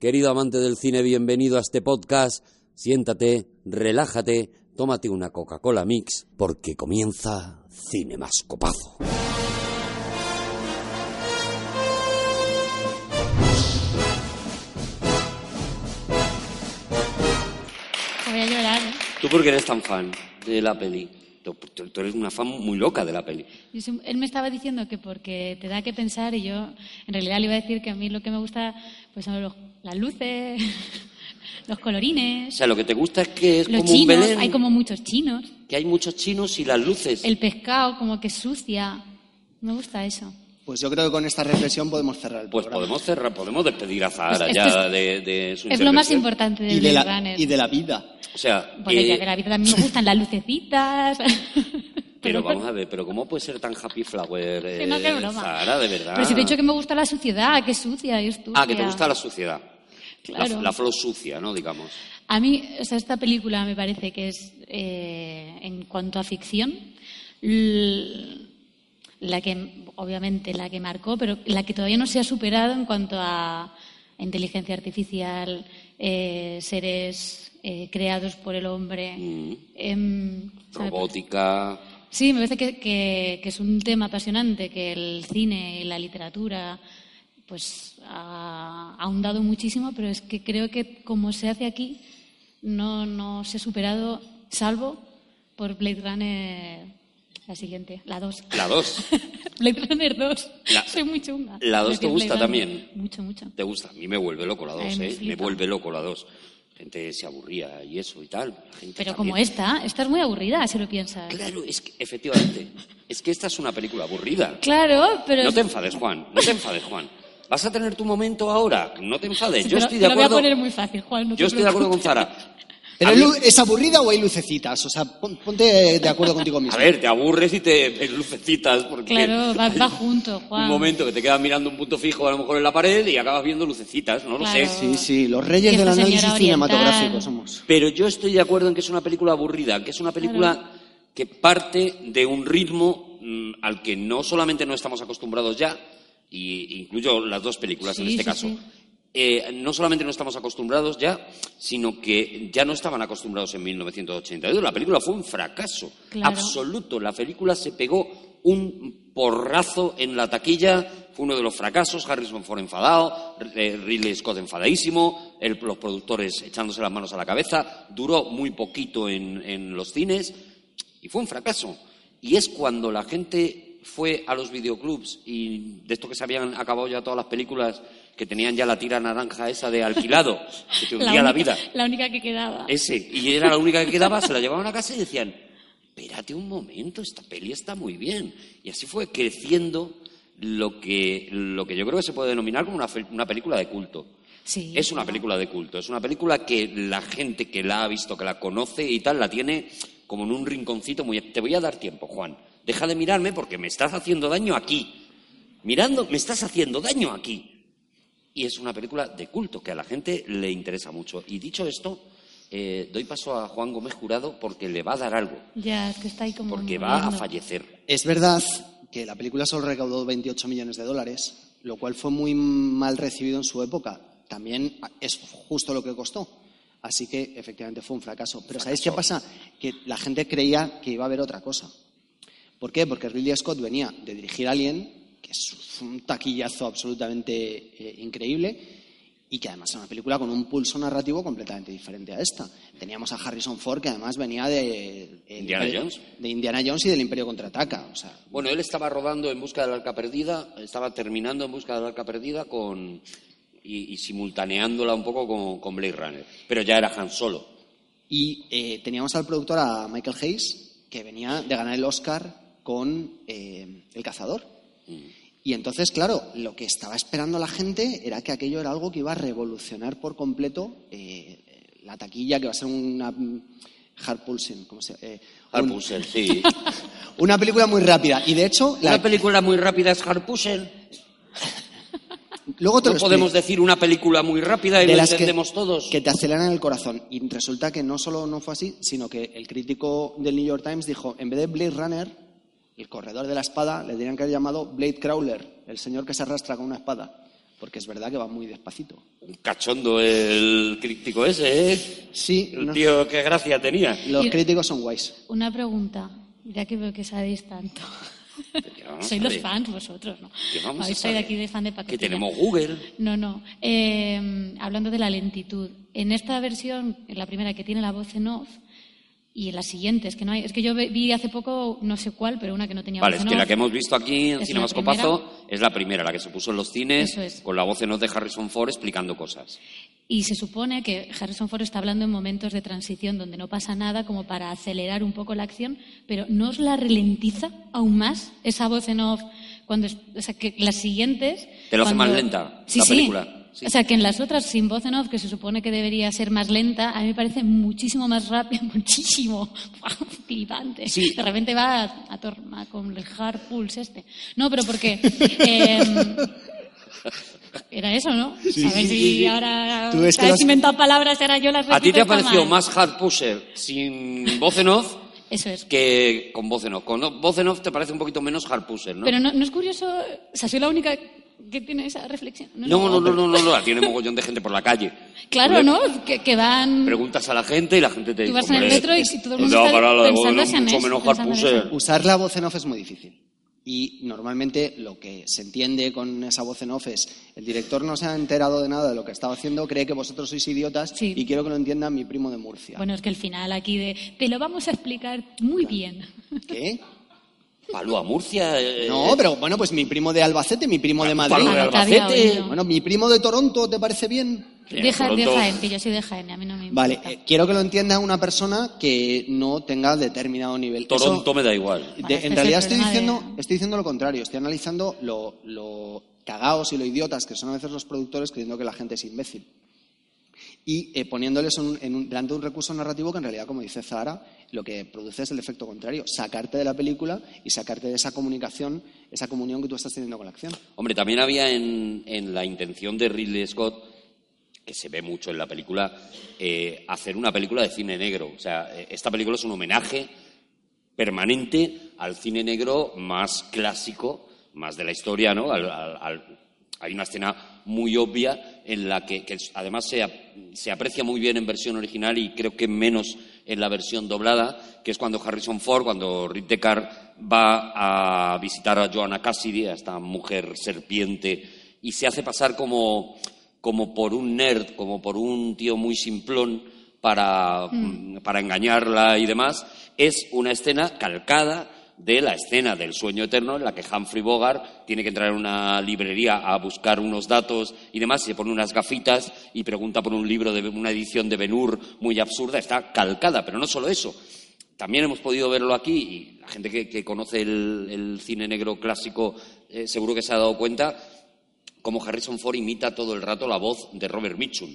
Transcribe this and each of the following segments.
Querido amante del cine, bienvenido a este podcast. Siéntate, relájate, tómate una Coca-Cola Mix, porque comienza Cine Mascopazo. Voy a llorar. ¿eh? ¿Tú por qué eres tan fan de la peli? Tú, tú- eres una fan muy loca de la peli. Él me estaba diciendo que porque te da que pensar y yo en realidad le iba a decir que a mí lo que me gusta pues son los- las luces, los O colorines, sea, lo que te gusta es que es los como un chinos, Belén, hay como muchos chinos, que hay muchos chinos y las luces. el pescado como que sucia. Me gusta eso. Pues yo creo que con esta reflexión podemos cerrar el Pues programa. podemos cerrar, podemos despedir a Zahara Pues ya de, de su Es lo más importante de y, de Blade la, Runner. y de la vida. O sea, Porque eh, de la vida también me gustan las lucecitas. pero vamos a ver, pero ¿cómo puede ser tan happy flower no, eh, qué broma. Zahara, de verdad? Pero si te he dicho que me gusta la suciedad, que es sucia y es Ah, que te gusta la suciedad. Claro. La, la flor sucia, ¿no? Digamos. A mí, o sea, esta película me parece que es, eh, en cuanto a ficción, la que, obviamente, la que marcó, pero la que todavía no se ha superado en cuanto a inteligencia artificial, eh, seres eh, creados por el hombre. Mm. em. Robótica. Sí, me parece que, que- que es un tema apasionante, que el cine y la literatura pues ha ha ahondado muchísimo, pero es que creo que como se hace aquí no, no se ha superado, salvo por Blade Runner, la siguiente, la 2. La dos. Blade Runner 2. La- Soy muy chunga. ¿La dos Decir te gusta Blade Runner. también? Mucho, mucho. ¿Te gusta? A mí me vuelve loco la Ay, dos, me ¿eh? Me vuelve loco la dos. La gente se aburría y eso y tal. Gente Pero también. como esta, esta es muy aburrida, si lo piensas. Claro, es que, efectivamente. Es que esta es una película aburrida. Claro, pero... No te enfades, Juan. No te enfades, Juan. ¿Vas a tener tu momento ahora? No te enfades. Yo pero estoy te de lo voy a acuerdo. poner muy fácil, Juan. no te Yo estoy de acuerdo con. Zara. ¿Pero A es mí- lu- es aburrida o hay lucecitas? O sea, pon- ponte de acuerdo contigo mismo. A ver, te aburres y te ves lucecitas porque Claro, va, va junto, Juan. un momento que te quedas mirando un punto fijo a lo mejor en la pared y acabas viendo lucecitas, no lo sé. Sí, sí, los reyes del análisis oriental. cinematográfico somos. Pero yo estoy de acuerdo en que es una película aburrida, que es una película que parte de un ritmo mm, al que no solamente no estamos acostumbrados ya, y incluyo las dos películas en este sí, caso. sí. Eh, no solamente no estamos acostumbrados ya, sino que ya no estaban acostumbrados en 1982. La película fue un fracaso Claro. absoluto. La película se pegó un porrazo en la taquilla, fue uno de los fracasos. Harrison Ford enfadado, eh, Ridley Scott enfadadísimo, el- los productores echándose las manos a la cabeza. Duró muy poquito en, en los cines y fue un fracaso. Y es cuando la gente fue a los videoclubs y de esto que se habían acabado ya todas las películas que tenían ya la tira naranja esa de alquilado, que te hundía la, única, vida. La única que quedaba. Ese, y era la única que quedaba, se la llevaban a casa y decían, espérate un momento, esta peli está muy bien. Y así fue creciendo lo que, lo que yo creo que se puede denominar como una, una película de culto. Sí, Es una claro. película de culto, es una película que la gente que la ha visto, que la conoce y tal, la tiene como en un rinconcito muy... Te voy a dar tiempo, Juan. Deja de mirarme porque me estás haciendo daño aquí. Mirando, me estás haciendo daño aquí. Y es una película de culto que a la gente le interesa mucho. Y dicho esto, eh, doy paso a Juan Gómez Jurado porque le va a dar algo, Ya, es que está ahí como. porque va a fallecer. Es verdad que la película solo recaudó 28 millones de dólares, lo cual fue muy mal recibido en su época. También es justo lo que costó. Así que efectivamente fue un fracaso. Pero ¿sabéis qué pasa? Que la gente creía que iba a haber otra cosa. ¿Por qué? Porque Ridley Scott venía de dirigir Alien, que es un taquillazo absolutamente eh, increíble, y que además era una película con un pulso narrativo completamente diferente a esta. Teníamos a Harrison Ford, que además venía de, Indiana Imperio- Jones. de Indiana Jones y del Imperio Contraataca. O sea, Bueno, él estaba rodando En Busca del Arca Perdida, estaba terminando En Busca del Arca Perdida con, y, y simultaneándola un poco con, con Blade Runner. Pero ya era Han Solo. Y eh, teníamos al productor, a Michael Hayes, que venía de ganar el Oscar con eh, El Cazador. Y entonces, claro, lo que estaba esperando la gente era que aquello era algo que iba a revolucionar por completo eh, la taquilla, que va a ser una mm, hard pulsing, ¿cómo se eh, un- Harpusel, sí. una película muy rápida. Y de hecho, la- Una película muy rápida es Harpusel. luego te No lo podemos decir una película muy rápida y de lo las que, entendemos todos. que te aceleran el corazón. Y resulta que no solo no fue así, sino que el crítico del New York Times dijo, en vez de Blade Runner, el corredor de la espada, le tenían que haber llamado Blade Crawler, el señor que se arrastra con una espada. Porque es verdad que va muy despacito. Un cachondo el crítico ese, ¿eh? Sí, El no- tío, qué gracia tenía. los Y- críticos son guays. Una pregunta, ya que veo que sabéis tanto. Sois los fans vosotros, ¿no? Aquí de fan de Que tenemos Google. No, no. Eh, hablando de la lentitud, en esta versión, en la primera que tiene la voz en off, y en las siguientes, que no hay. Es que yo vi hace poco, no sé cuál, pero una que no tenía Vale, voz es que la que hemos visto aquí en Es Cinema la Escopazo es la primera, la que se puso en los cines es. con la voz en off de Harrison Ford explicando cosas. Y se supone que Harrison Ford está hablando en momentos de transición donde no pasa nada como para acelerar un poco la acción, pero ¿no os la ralentiza aún más esa voz en off? Cuando, o sea, que las siguientes... Te lo hace cuando- más lenta Sí, la película. Sí. O sea, que en las otras sin voz en off, que se supone que debería ser más lenta, a mí me parece muchísimo más rápida, muchísimo flipante. Sí. De repente va a, a con el hard pulse este. No, pero porque... em, era eso, ¿no? a ver si ahora Tú has los- inventado palabras, ahora yo las ¿A ti repito, te ha parecido más Hard Pusher sin voz en off Eso es. que con voz en off? Con voz en off te parece un poquito menos Hard Pusher, ¿no? Pero no, no es curioso, o sea, soy la única que tiene esa reflexión. No, no, no, no, no, no, la tiene mogollón de gente por la calle. Claro, Tú ¿no? Que, que van... Preguntas a la gente y la gente te Tú dice. vas en el "Hombre, metro y si todo el mundo te va a está parar la de voz en pensando. Usar la voz en off es muy difícil. Y normalmente lo que se entiende con esa voz en off es el director no se ha enterado de nada de lo que estaba haciendo, cree que vosotros sois idiotas Sí. y quiero que lo entienda mi primo de Murcia. Bueno, es que el final aquí de... Te lo vamos a explicar muy bien. ¿Qué? Palúa Murcia. eh, No, pero bueno, pues mi primo de Albacete, mi primo de Madrid. Palo de Albacete. Bueno, mi primo de Toronto, ¿te parece bien? Deja, de Jaén, que yo soy de Jaén, a mí no me importa. Vale, eh, quiero que lo entienda una persona que no tenga determinado nivel. Eso- Toronto me da igual. de- Vale, este en es realidad estoy diciendo, de- estoy diciendo lo contrario, estoy analizando lo, lo cagaos y lo idiotas que son a veces los productores creyendo que la gente es imbécil. Y eh, poniéndoles un- en un- delante de un recurso narrativo que en realidad, como dice Zahara, lo que produce es el efecto contrario, sacarte de la película y sacarte de esa comunicación, esa comunión que tú estás teniendo con la acción. Hombre, también había en, en la intención de Ridley Scott, que se ve mucho en la película, eh, hacer una película de cine negro. O sea, eh, esta película es un homenaje permanente al cine negro más clásico, más de la historia, ¿no? Al- hay una escena muy obvia en la que, además se, ap- se aprecia muy bien en versión original y creo que menos en la versión doblada, que es cuando Harrison Ford, cuando Rick Deckard va a visitar a Joanna Cassidy, a esta mujer serpiente, y se hace pasar como, como por un nerd, como por un tío muy simplón para, para engañarla y demás, es una escena calcada de la escena del sueño eterno en la que Humphrey Bogart tiene que entrar en una librería a buscar unos datos y demás, se pone unas gafitas y pregunta por un libro de una edición de Ben-Hur muy absurda, está calcada, pero no solo eso. También hemos podido verlo aquí y la gente que, conoce el, cine negro clásico eh, seguro que se ha dado cuenta como Harrison Ford imita todo el rato la voz de Robert Mitchum.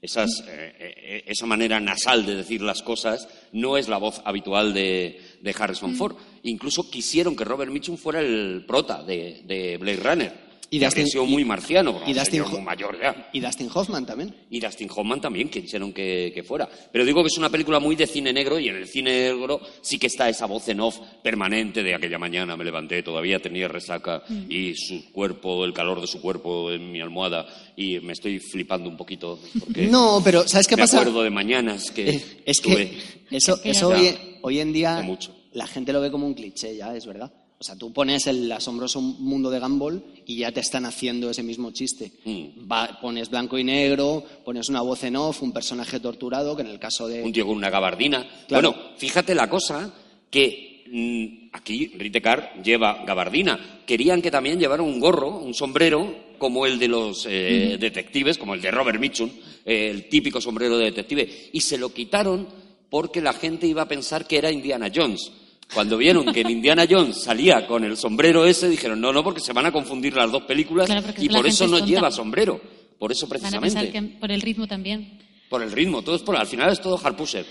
Esas, eh, eh, esa manera nasal de decir las cosas no es la voz habitual de, de Harrison Ford. Incluso quisieron que Robert Mitchum fuera el prota de, de Blade Runner. Y que Dustin- sido y- muy marciano, y un Dustin muy mayor ya. Y Dustin Hoffman también. Y Dustin Hoffman también quisieron que, que fuera. Pero digo que es una película muy de cine negro y en el cine negro sí que está esa voz en off permanente de aquella mañana me levanté, todavía tenía resaca y su cuerpo, el calor de su cuerpo en mi almohada y me estoy flipando un poquito porque No, pero ¿sabes qué me pasa? acuerdo de mañanas que Eh, es tuve. que eso, Que eso hoy, hoy en día mucho. la gente lo ve como un cliché ya, es verdad. O sea, tú pones el asombroso mundo de Gumball y ya te están haciendo ese mismo chiste. Mm. Va- pones blanco y negro, pones una voz en off, un personaje torturado, que en el caso de... un tío con una gabardina. Claro. Bueno, fíjate la cosa que mm, aquí Ritecar lleva gabardina. Querían que también llevara un gorro, un sombrero, como el de los eh, detectives, como el de Robert Mitchum, eh, el típico sombrero de detective. Y se lo quitaron porque la gente iba a pensar que era Indiana Jones. Cuando vieron que en Indiana Jones salía con el sombrero ese, dijeron, no, no, porque se van a confundir las dos películas Claro, y por eso no lleva sombrero. Por eso Van a precisamente. pensar que por el ritmo también. Por el ritmo, todo es por, al final es todo harpuser.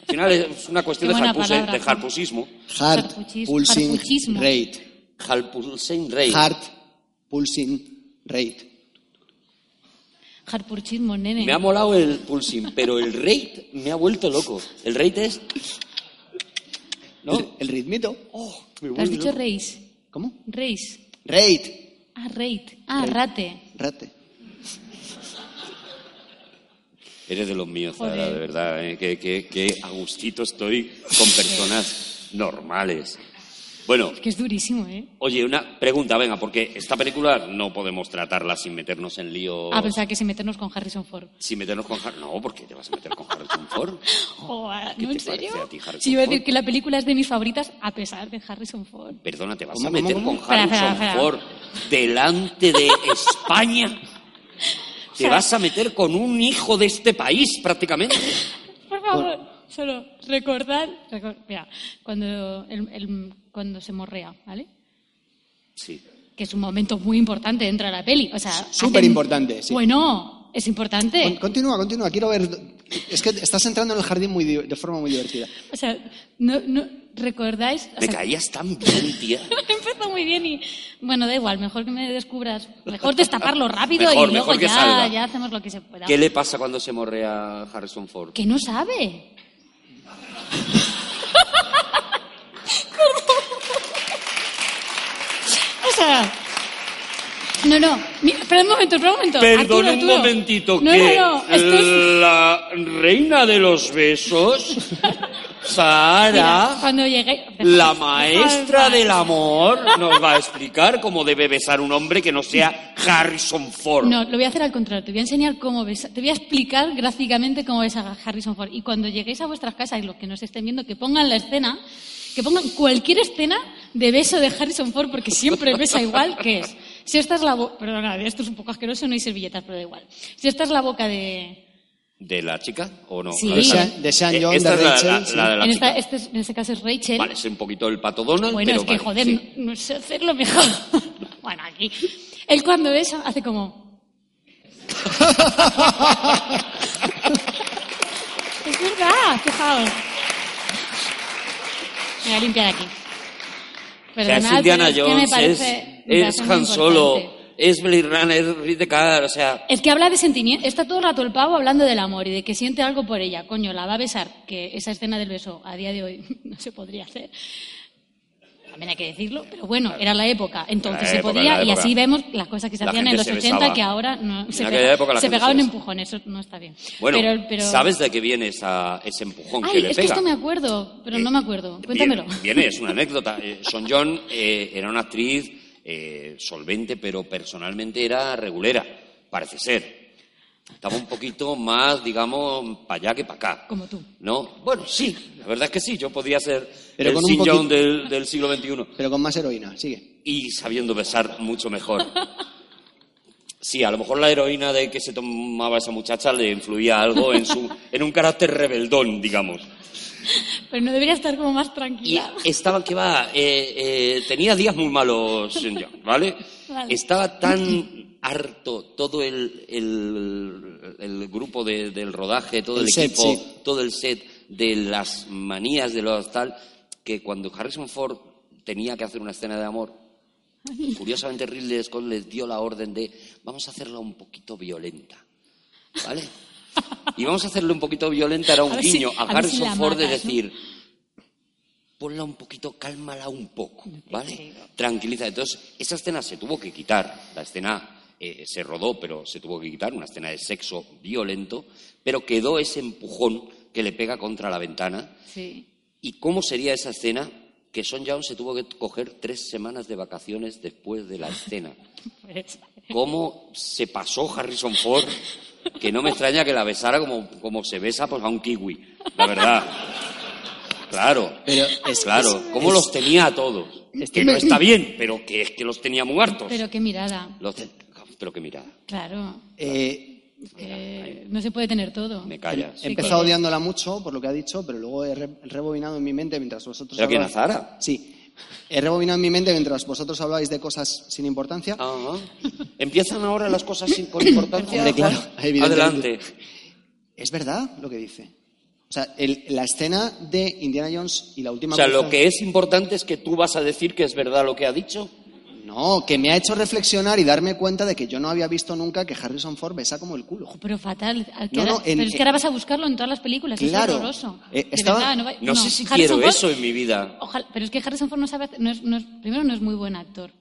Al final es una cuestión de, harpuse- palabra, de harpusismo. Heart Harpuchis- pulsing rate. Harpusen rey. Heart pulsing rate. Harpurchismo, nene. Me ha molado el pulsing, pero el rate me ha vuelto loco. El rate es... ¿No? El, el ritmito. Oh, me ¿Has dicho loco. reis? ¿Cómo? Reis. Rate. Ah, rate. Ah, Rate. rate. Rate. Eres de los míos. Zara, de verdad. ¿eh? Que, que, que a gustito estoy con personas normales. Bueno, Es que es durísimo, ¿eh? oye, una pregunta, venga, porque esta película no podemos tratarla sin meternos en lío. Ah, pensaba que sin meternos con Harrison Ford. Sin meternos con Har- No, porque te vas a meter con Harrison Ford. Joder, ¿Qué ¿no te en serio? parece a ti, Harrison Sí, iba a decir Ford? que la película es de mis favoritas a pesar de Harrison Ford. Perdona, ¿te vas ¿Cómo, a meter cómo, cómo? con Harrison espera, espera. Ford delante de España? ¿Te vas a meter con un hijo de este país, prácticamente? Por favor, solo recordar, recor- mira, cuando, el- el- cuando se morrea, ¿vale? Sí. Que es un momento muy importante dentro de la peli. O sea, Súper hacen- importante, sí. Bueno, es importante. Con- Continúa, continúa. Quiero ver. Es que estás entrando en el jardín muy de forma muy divertida. O sea, no, no recordáis. O Me sea, caías tan bien, tía. Empezó muy bien y bueno, da igual, mejor que me descubras, mejor destaparlo rápido Mejor, y luego ya, ya hacemos lo que se pueda. ¿Qué le pasa cuando se morrea Harrison Ford? Que no sabe. No, no, mi- espera un momento, espera un momento. Perdón Arturo, un momentito, no, que no, no, esto es- la reina de los besos, Mira, Sara, cuando llegué, la maestra del amor, nos va a explicar cómo debe besar un hombre que no sea Harrison Ford. No, lo voy a hacer al contrario. Te voy a enseñar cómo besa, te voy a explicar gráficamente cómo besa a Harrison Ford. Y cuando lleguéis a vuestras casas y los que nos estén viendo, que pongan la escena, que pongan cualquier escena de beso de Harrison Ford, porque siempre besa igual, que es. Si esta es la boca, perdona, esto es un poco asqueroso, no hay servilletas, pero da igual. Si esta es la boca de, ¿De la chica o no? Sí. La De. Sean- de Sean John, esta de es la- la, sí. la de la en, esta, este es- en este caso es Rachel. Vale, es un poquito el pato Donald, Bueno, pero es que, vale, joder, sí. no, no sé hacerlo mejor. bueno, aquí. Él cuando besa hace como... es verdad, fijaos. Me voy a limpiar aquí. O sea, es Indiana es Jones, parece- es, es Han Solo, es Blade Runner, es Ridley Scott, o sea... Es que habla de sentimiento. Está todo el rato el pavo hablando del amor y de que siente algo por ella. Coño, la va a besar. Que esa escena del beso a día de hoy no se podría hacer. También hay que decirlo, pero bueno, era la época. Entonces La se podía y así vemos las cosas que se La hacían en los se 80 besaba. que ahora no, se, En pega- época se pegaban empujones. Eso no está bien. Bueno, pero, pero- ¿sabes de qué viene esa, ese empujón que le es que pega? esto me acuerdo, pero Eh, no me acuerdo. Cuéntamelo. Viene, viene, es una anécdota. Eh, Son John eh, era una actriz eh, solvente, pero personalmente era regulera, parece ser. Estaba un poquito más, digamos, para allá que para acá. Como tú. ¿No? Bueno, sí, la verdad es que sí. Yo podía ser Pero el Sin poquito- John del, del siglo XXI Pero con más heroína. Sigue. y sabiendo besar mucho mejor. Sí, a lo mejor la heroína de que se tomaba esa muchacha le influía algo en, su, en un carácter rebeldón, digamos. Pero no debería estar como más Y tranquila. estaba, que va, eh, eh, tenía días muy malos, ¿vale? Vale. Estaba tan harto todo el, el, el grupo de- del rodaje, todo el, El set, equipo, sí. todo el set de las manías de los tal, que cuando Harrison Ford tenía que hacer una escena de amor, curiosamente Ridley Scott les dio la orden de vamos a hacerla un poquito violenta, ¿vale? Y vamos a hacerle un poquito violenta, era un A si- guiño a, a ver si Harrison Ford de decir, ponla un poquito, cálmala un poco, ¿vale? Tranquiliza. Entonces, esa escena se tuvo que quitar. La escena eh, se rodó, pero se tuvo que quitar, una escena de sexo violento, pero quedó ese empujón que le pega contra la ventana. Sí. ¿Y cómo sería esa escena? Que Son Young se tuvo que coger tres semanas de vacaciones después de la escena. Pues, ¿Cómo se pasó Harrison Ford? Que no me extraña que la besara como, como se besa pues, a un kiwi, la verdad. Claro, Pero es- claro. es- ¿Cómo es- los tenía a todos? Que no está bien, pero que es que los tenía muy hartos. pero qué mirada. Los te- Pero qué mirada. Claro. Eh, que no se puede tener todo. Me callas. He empezado que- odiándola mucho por lo que ha dicho, pero luego he, re- he rebobinado en mi mente mientras vosotros ¿Pero quién, hablabais- Azara? Sí. He rebobinado en mi mente mientras vosotros hablabais de cosas sin importancia. Ajá. ¿Empiezan ahora las cosas sin- con importancia? Hombre, claro. Adelante. Es verdad lo que dice. O sea, el- la escena de Indiana Jones y la última O sea, lo que es importante es que tú vas a decir que es verdad lo que ha dicho. No, que me ha hecho reflexionar y darme cuenta de que yo no había visto nunca que Harrison Ford besa como el culo. Pero fatal. que No, no, ahora- en- pero es que ahora vas a buscarlo en todas las películas. Claro. Es horroroso. Eh, estaba- verdad, no, va- No, sé si Harrison quiero Ford- eso en mi vida. Ojalá, pero es que Harrison Ford no sabe hacer- no es, no es- primero no es muy buen actor.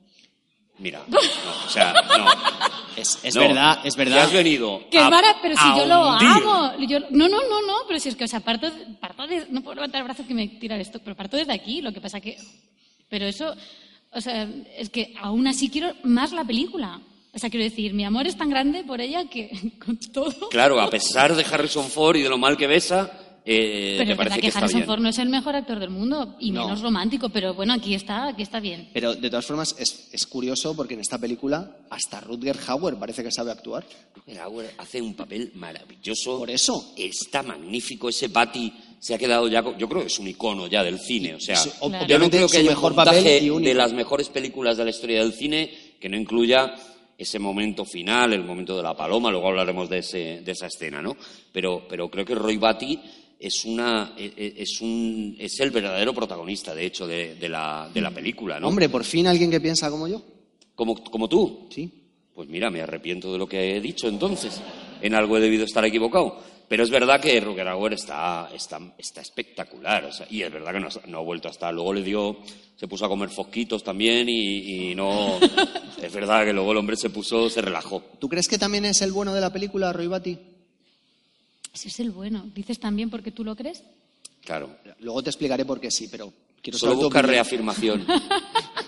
Mira, no, o sea, no. Es, es No, verdad, es que verdad. has venido Que a- mara, pero si yo lo hundir. amo. Yo- no, no, no, no, pero si es que, o sea, parto, parto de, no puedo levantar el brazo que me tira esto, pero parto desde aquí, lo que pasa que, pero eso, o sea, es que aún así quiero más la película. O sea, quiero decir, mi amor es tan grande por ella que con todo. Claro, a pesar de Harrison Ford y de lo mal que besa, eh, pero verdad parece que, que está Harrison bien. Ford no es el mejor actor del mundo y No. menos romántico, pero bueno, aquí está, aquí está bien. Pero de todas formas es, es curioso porque en esta película hasta Rutger Hauer parece que sabe actuar. Rutger Hauer hace un papel maravilloso. Por eso. Está magnífico. Ese Patty se ha quedado ya. Yo creo que es un icono ya del cine. O sea, yo no creo que haya mejor un montaje papel y único. de las mejores películas de la historia del cine que no incluya ese momento final, el momento de la paloma. Luego hablaremos de, ese, de esa escena, ¿no? Pero, pero creo que Roy Batty es una e- e- es un es el verdadero protagonista, de hecho, de, de la, de la película, ¿no? Hombre, por fin alguien que piensa como yo. como, como tú. Sí. Pues mira, me arrepiento de lo que he dicho entonces. En algo he debido estar equivocado. Pero es verdad que Rutger Hauer está, está, está espectacular. o sea, y es verdad que no, ha- no ha vuelto hasta. Luego le dio. Se puso a comer fosquitos también y, y no. es verdad que luego el hombre se puso. Se relajó. ¿Tú crees que también es el bueno de la película, Roy Batty? Ese es el bueno. ¿Dices también porque tú lo crees? Claro. Luego te explicaré por qué sí, pero quiero Solo saber busca reafirmación.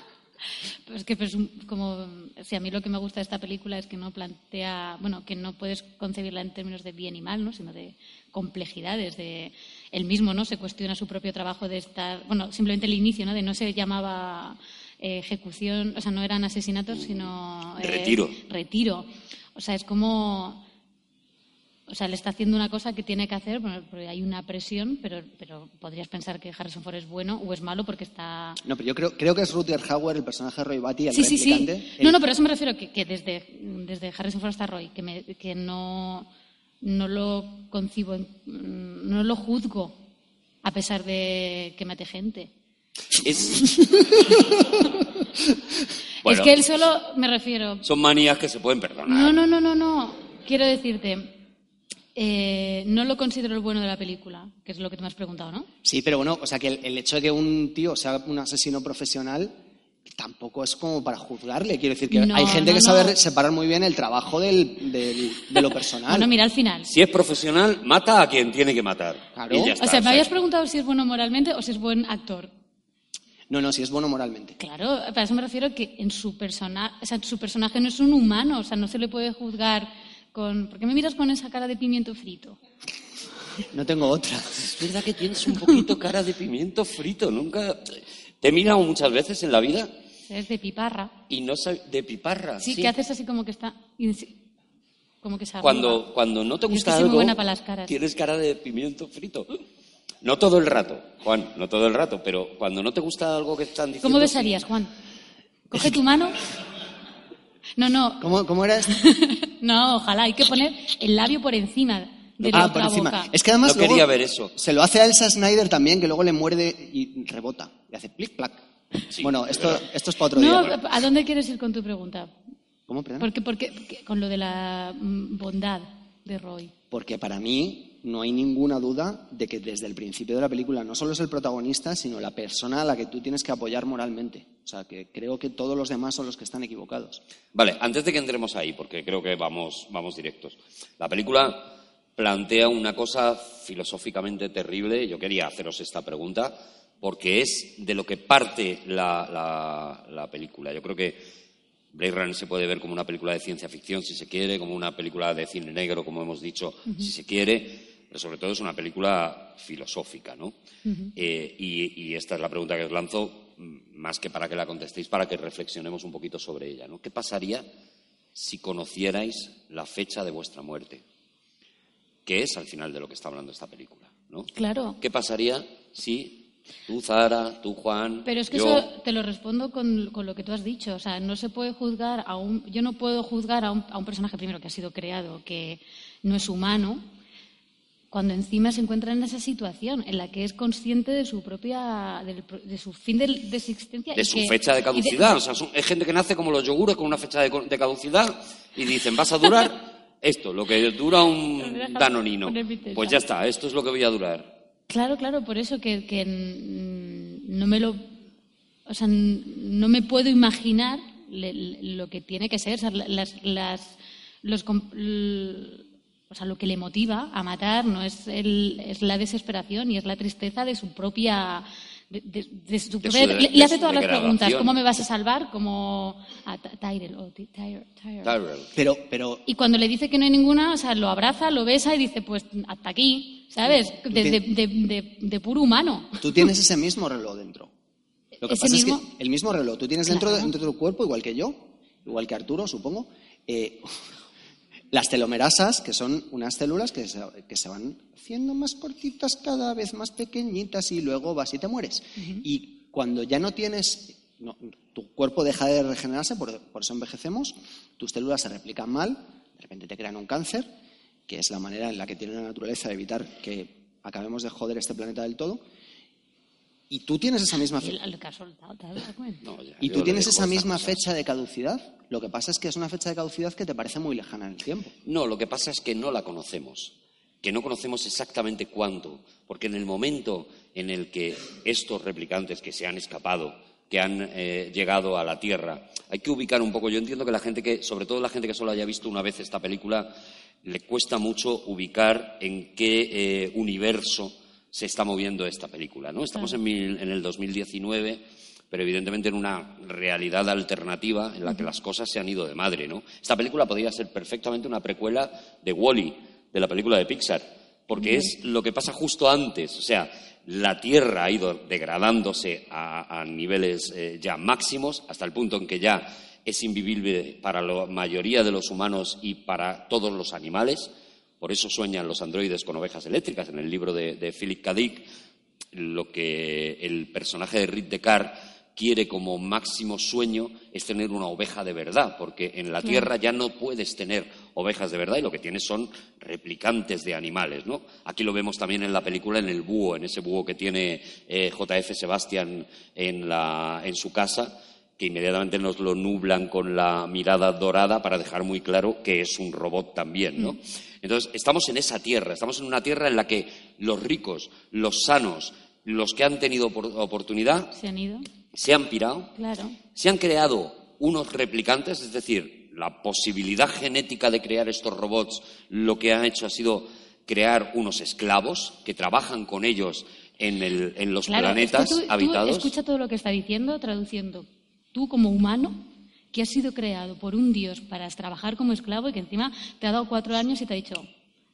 Pues es que pues, como si a mí lo que me gusta de esta película es que no plantea, bueno, que no puedes concebirla en términos de bien y mal, ¿no? sino de complejidades, de él mismo, ¿no? Se cuestiona su propio trabajo de estar, bueno, simplemente el inicio, ¿no? De no se llamaba eh, ejecución, o sea, no eran asesinatos, sino eh, Retiro. Retiro. O sea, es como o sea, le está haciendo una cosa que tiene que hacer, bueno, porque hay una presión, pero, pero podrías pensar que Harrison Ford es bueno o es malo porque está No, pero yo creo, creo que es Rutger Hauer, el personaje de Roy Batty, el Sí, sí, sí. No, no, pero a eso me refiero que, que desde, desde Harrison Ford hasta Roy, que, me- que no, no lo concibo, en- mm, no lo juzgo, a pesar de que mate gente. Es- es que él solo, me refiero. son manías que se pueden perdonar. No, no, no, no, no. Quiero decirte, eh, no lo considero el bueno de la película, que es lo que tú me has preguntado, ¿no? Sí, pero bueno, o sea que el, el hecho de que un tío sea un asesino profesional tampoco es como para juzgarle. Quiero decir que No, hay gente no, que sabe no. separar muy bien el trabajo del, del- de lo personal. Bueno, mira, al final. Si es profesional, mata a quien tiene que matar. Claro. Y ya O está, O sea, me sea, habías preguntado si es bueno moralmente o si es buen actor. No, no, si es bueno moralmente. Claro, para eso me refiero que en su, persona, o sea, su personaje no es un humano, o sea, no se le puede juzgar con... ¿Por qué me miras con esa cara de pimiento frito? No tengo otra. Es verdad que tienes un poquito cara de pimiento frito. Nunca. Te he mirado muchas veces en la vida Es de piparra. y no sabes. De piparra. Sí, sí. que haces así como que está... Como que se. Cuando, cuando no te Yo es que gusta algo. buena para las caras. Tienes cara de pimiento frito. No todo el rato, Juan, no todo el rato, pero cuando no te gusta algo que están diciendo. ¿Cómo besarías, Juan? Coge tu mano. No, no, ¿Cómo, cómo era esto? no, ojalá, hay que poner el labio por encima de la Ah, otra por encima. boca. Es que además No luego quería ver eso. se lo hace a Elsa Snyder también, que luego le muerde y rebota. Le hace plic, plac. Sí, bueno, es esto, es para otro No, día. ¿a dónde quieres ir con tu pregunta? ¿Cómo, perdón? Porque, porque, porque- con lo de la mm, bondad de Roy. Porque para mí no hay ninguna duda de que desde el principio de la película no solo es el protagonista, sino la persona a la que tú tienes que apoyar moralmente. O sea, que creo que todos los demás son los que están equivocados. Vale, antes de que entremos ahí, porque creo que vamos, vamos directos. La película plantea una cosa filosóficamente terrible. Yo quería haceros esta pregunta porque es de lo que parte la, la- la película. Yo creo que Blade Runner se puede ver como una película de ciencia ficción, si se quiere, como una película de cine negro, como hemos dicho, si se quiere, pero sobre todo es una película filosófica, ¿no? Eh, y, y esta es la pregunta que os lanzo, mm, más que para que la contestéis, para que reflexionemos un poquito sobre ella, ¿no? ¿Qué pasaría si conocierais la fecha de vuestra muerte? que es al final de lo que está hablando esta película, ¿no? Claro. ¿Qué pasaría si tú, Zara, tú, Juan, Pero es que yo... eso te lo respondo con, con lo que tú has dicho. O sea, no se puede juzgar a un. Yo no puedo juzgar a un, a un personaje primero que ha sido creado, que no es humano, cuando encima se encuentra en esa situación en la que es consciente de su propia. pro- de su fin de, de existencia. de y su que- fecha de de- caducidad. O sea, son- es gente que nace como los yogures con una fecha de, de caducidad y dicen, vas a durar esto, lo que dura un danonino. Pues ya está, esto es lo que voy a durar. Claro, claro, por eso que, que, no me lo. O sea, no me puedo imaginar le- le- lo que tiene que ser. O sea, la- las, las- los, o sea, lo que le motiva a matar no es, el, es la desesperación y es la tristeza de su propia. De, de- de su De propia- su- le, de le hace todas las preguntas. ¿Cómo me vas a salvar? Como a Ty- Tyrell. o Ty- Tyre- Tyrell. Tyrell. Pero, pero Y cuando le dice que no hay ninguna, o sea, lo abraza, lo besa y dice, pues hasta aquí, ¿sabes? De, de- de- de- de puro humano. tú tienes ese mismo reloj dentro. Lo que ¿Ese pasa es mismo? que el mismo reloj tú tienes dentro, Claro. dentro de tu cuerpo, igual que yo, igual que Arturo, supongo. eh, las telomerasas, que son unas células que se, que se van haciendo más cortitas, cada vez más pequeñitas, y luego vas y te mueres. Y cuando ya no tienes, no, tu cuerpo deja de regenerarse, por, por eso envejecemos, tus células se replican mal, de repente te crean un cáncer, que es la manera en la que tiene la naturaleza de evitar que acabemos de joder este planeta del todo. Y tú tienes esa misma fecha. el, el que has soltado, ¿te has dado cuenta? No, ya, Y tú tienes esa misma cosas. fecha de caducidad. Lo que pasa es que es una fecha de caducidad que te parece muy lejana en el tiempo. No, lo que pasa es que no la conocemos, que no conocemos exactamente cuándo, porque en el momento en el que estos replicantes que se han escapado, que han eh, llegado a la Tierra, hay que ubicar un poco. Yo entiendo que la gente que, sobre todo la gente que solo haya visto una vez esta película, le cuesta mucho ubicar en qué eh, universo se está moviendo esta película. ¿no? Estamos en, mil- en el 2019 pero evidentemente en una realidad alternativa en la que las cosas se han ido de madre, ¿no? Esta película podría ser perfectamente una precuela de Wally, de la película de Pixar, porque es lo que pasa justo antes, o sea, la Tierra ha ido degradándose a, a niveles eh, ya máximos hasta el punto en que ya es invivible para la mayoría de los humanos y para todos los animales. Por eso sueñan los androides con ovejas eléctricas. En el libro de, de Philip K. Dick, lo que el personaje de Rick Descartes quiere como máximo sueño es tener una oveja de verdad, porque en la Tierra ya no puedes tener ovejas de verdad y lo que tienes son replicantes de animales, ¿no? Aquí lo vemos también en la película, en el búho, en ese búho que tiene eh, J.F. Sebastian en, la, en su casa, que inmediatamente nos lo nublan con la mirada dorada para dejar muy claro que es un robot también, ¿no? Entonces, estamos en esa tierra, estamos en una tierra en la que los ricos, los sanos, los que han tenido opor- oportunidad, Se han ido, se han pirado, claro. se han creado unos replicantes, es decir, la posibilidad genética de crear estos robots lo que ha hecho ha sido crear unos esclavos que trabajan con ellos en, el- en los Claro, es que planetas tú habitados. escucha todo lo que está diciendo, traduciendo. Tú como humano, que has sido creado por un dios para trabajar como esclavo y que encima te ha dado cuatro años y te ha dicho,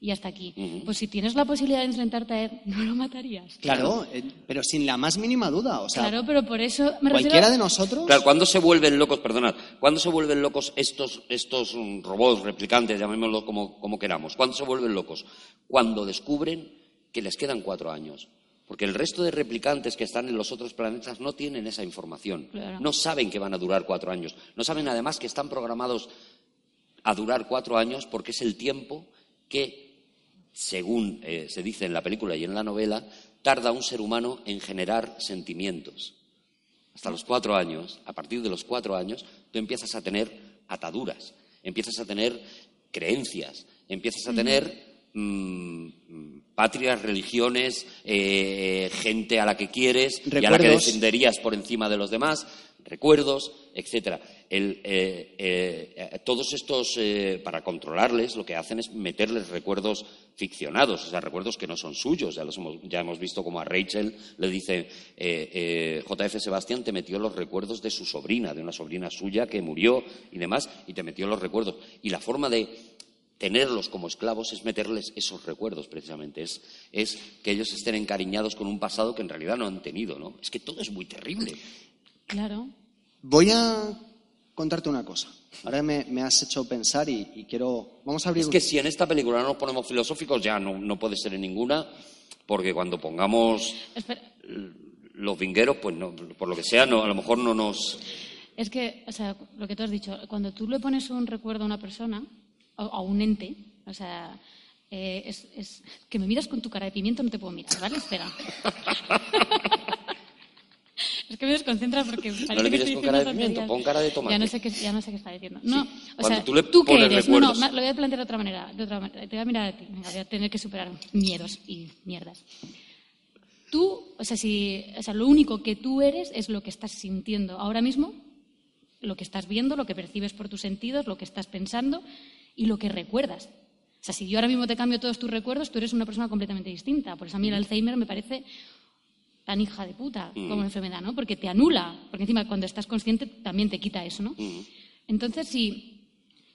y hasta aquí. Pues si tienes la posibilidad de enfrentarte a él, no lo matarías. Claro, eh, pero sin la más mínima duda. O sea, Claro, pero por eso me cualquiera refiero... de nosotros. Claro, ¿cuándo se vuelven locos, perdonad, cuándo se vuelven locos estos, estos mm, robots replicantes, llamémoslo como, como queramos? ¿Cuándo se vuelven locos? Cuando descubren que les quedan cuatro años. Porque el resto de replicantes que están en los otros planetas no tienen esa información. Claro. No saben que van a durar cuatro años. No saben además que están programados a durar cuatro años porque es el tiempo que, según eh, se dice en la película y en la novela, tarda un ser humano en generar sentimientos hasta los cuatro años, a partir de los cuatro años, tú empiezas a tener ataduras, empiezas a tener creencias, empiezas a tener mm, mm, patrias, religiones, eh, gente a la que quieres y a la que defenderías por encima de los demás, recuerdos, etcétera. El, eh, eh, eh, todos estos, eh, para controlarles, lo que hacen es meterles recuerdos ficcionados, o sea, recuerdos que no son suyos. Ya, los hemos, ya hemos visto como a Rachel le dice, eh, eh, JF Sebastián te metió los recuerdos de su sobrina, de una sobrina suya que murió y demás, y te metió los recuerdos. Y la forma de tenerlos como esclavos es meterles esos recuerdos, precisamente. Es, es que ellos estén encariñados con un pasado que en realidad no han tenido, ¿no? Es que todo es muy terrible. Claro. Voy a contarte una cosa. Ahora me, me has hecho pensar y, y quiero... Vamos a abrir... Es que si en esta película no nos ponemos filosóficos, ya no, no puede ser en ninguna, porque cuando pongamos Espera, los vingueros, pues no, por lo que sea, no, a lo mejor no nos... Es que, o sea, lo que tú has dicho, cuando tú le pones un recuerdo a una persona, o a un ente, o sea, eh, es, es- que me miras con tu cara de pimiento, no te puedo mirar, ¿vale? Espera. es que me desconcentra porque parece No le que estoy con cara de pimiento, pon cara de tomate. Ya no sé qué, ya no sé qué está diciendo. No, o Cuando sea, tú le qué eres? No, no, lo voy a plantear de otra manera. De otra manera. Te voy a mirar a ti. Venga, voy a tener que superar miedos y mierdas. Tú, o sea, si, o sea, lo único que tú eres es lo que estás sintiendo ahora mismo, lo que estás viendo, lo que percibes por tus sentidos, lo que estás pensando y lo que recuerdas. O sea, si yo ahora mismo te cambio todos tus recuerdos, tú eres una persona completamente distinta. Por eso a mí el Alzheimer me parece tan hija de puta como enfermedad, ¿no? Porque te anula, porque encima cuando estás consciente también te quita eso, ¿no? Entonces, si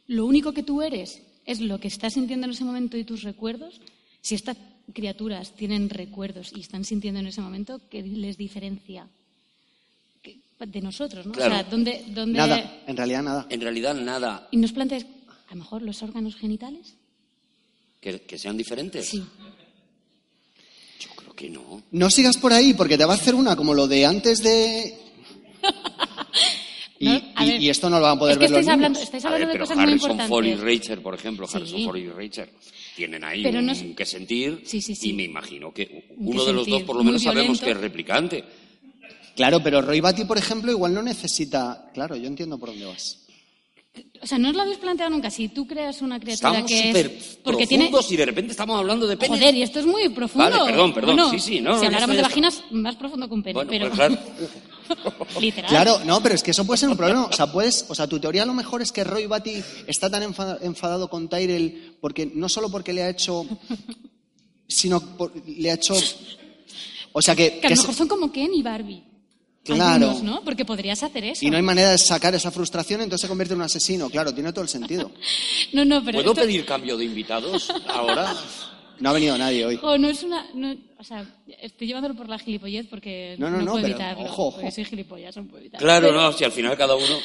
lo único que tú eres es lo que estás sintiendo en ese momento y tus recuerdos, si estas criaturas tienen recuerdos y están sintiendo en ese momento, ¿qué les diferencia ¿Qué- de nosotros, ¿no? Claro. O sea, ¿dónde, dónde- Nada, en realidad nada. En realidad, nada Y nos planteas, a lo mejor los órganos genitales. que, que sean diferentes. Sí. Yo creo que no. No sigas por ahí porque te va a hacer una como lo de antes de... Y, No, a y- ver, y esto no lo van a poder es que ver los niños. hablando, estáis A hablando ver, de pero cosas muy Harrison importantes. Ford y Rachel, por ejemplo, Sí. Harrison Ford y Rachel tienen ahí Pero un no es- que sentir Sí, sí, sí. y me imagino que Un uno que de los dos por lo menos sabemos que es replicante. Claro, pero Roy Batty, por ejemplo, igual no necesita... Claro, yo entiendo por dónde vas. O sea, no os lo habéis planteado nunca. Si tú creas una criatura Estamos que súper es. Porque tiene. profundos y de repente estamos hablando de pene. Joder, y esto es muy profundo. Vale, perdón, perdón. Bueno, Sí, sí, no, no, Si habláramos de vaginas, más profundo que un pene. Bueno, pero. pues claro. Literal. Claro, no, pero es que eso puede ser un problema. O sea, puedes, o sea, tu teoría a lo mejor es que Roy Batty está tan enfa- enfadado con Tyrell porque no solo porque le ha hecho, sino por- le ha hecho, o sea que, Que a lo se- mejor son como Ken y Barbie. Claro. Algunos, ¿no? Porque podrías hacer eso. y no hay manera de sacar esa frustración, entonces se convierte en un asesino. Claro, tiene todo el sentido. No, no, pero. ¿Puedo esto- pedir cambio de invitados ahora? No ha venido nadie hoy. Jo, no es una. no- o sea, estoy llevándolo por la gilipollez porque No, no, no, no, puedo pero evitarlo. ojo, ojo. Porque soy gilipollas, no puedo evitarlo. Claro, Pero- no, si al final cada uno...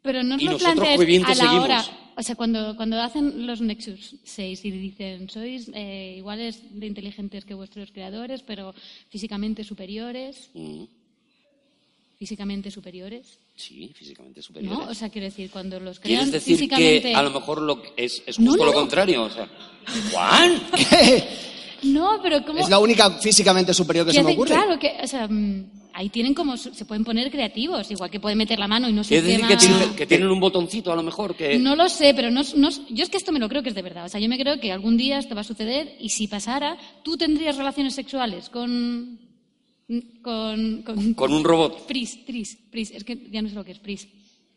Pero no os lo nosotros plantees muy bien te a la seguimos. hora. O sea, cuando, cuando hacen los Nexus 6 y dicen, sois eh, iguales de inteligentes que vuestros creadores, pero físicamente superiores, Mm, físicamente superiores, Sí, físicamente superiores. ¿no? O sea, quiero decir, cuando los crean ¿Quieres decir físicamente... que a lo mejor lo que es, es justo no, lo no. contrario? O sea, ¿Juan? ¿Qué? No, pero ¿cómo...? Es la única físicamente superior que se me ocurre. Claro, que, o sea, mm, ahí tienen como... Se pueden poner creativos, igual que pueden meter la mano y no se ¿Quieres decir quema... que, tienen- que tienen un botoncito a lo mejor que... No lo sé, pero no, no- yo es que esto me lo creo que es de verdad. O sea, yo me creo que algún día esto va a suceder y si pasara, tú tendrías relaciones sexuales con. Con. con, Con un robot. Pris, Tris, Pris. Es que ya no sé lo que es Pris.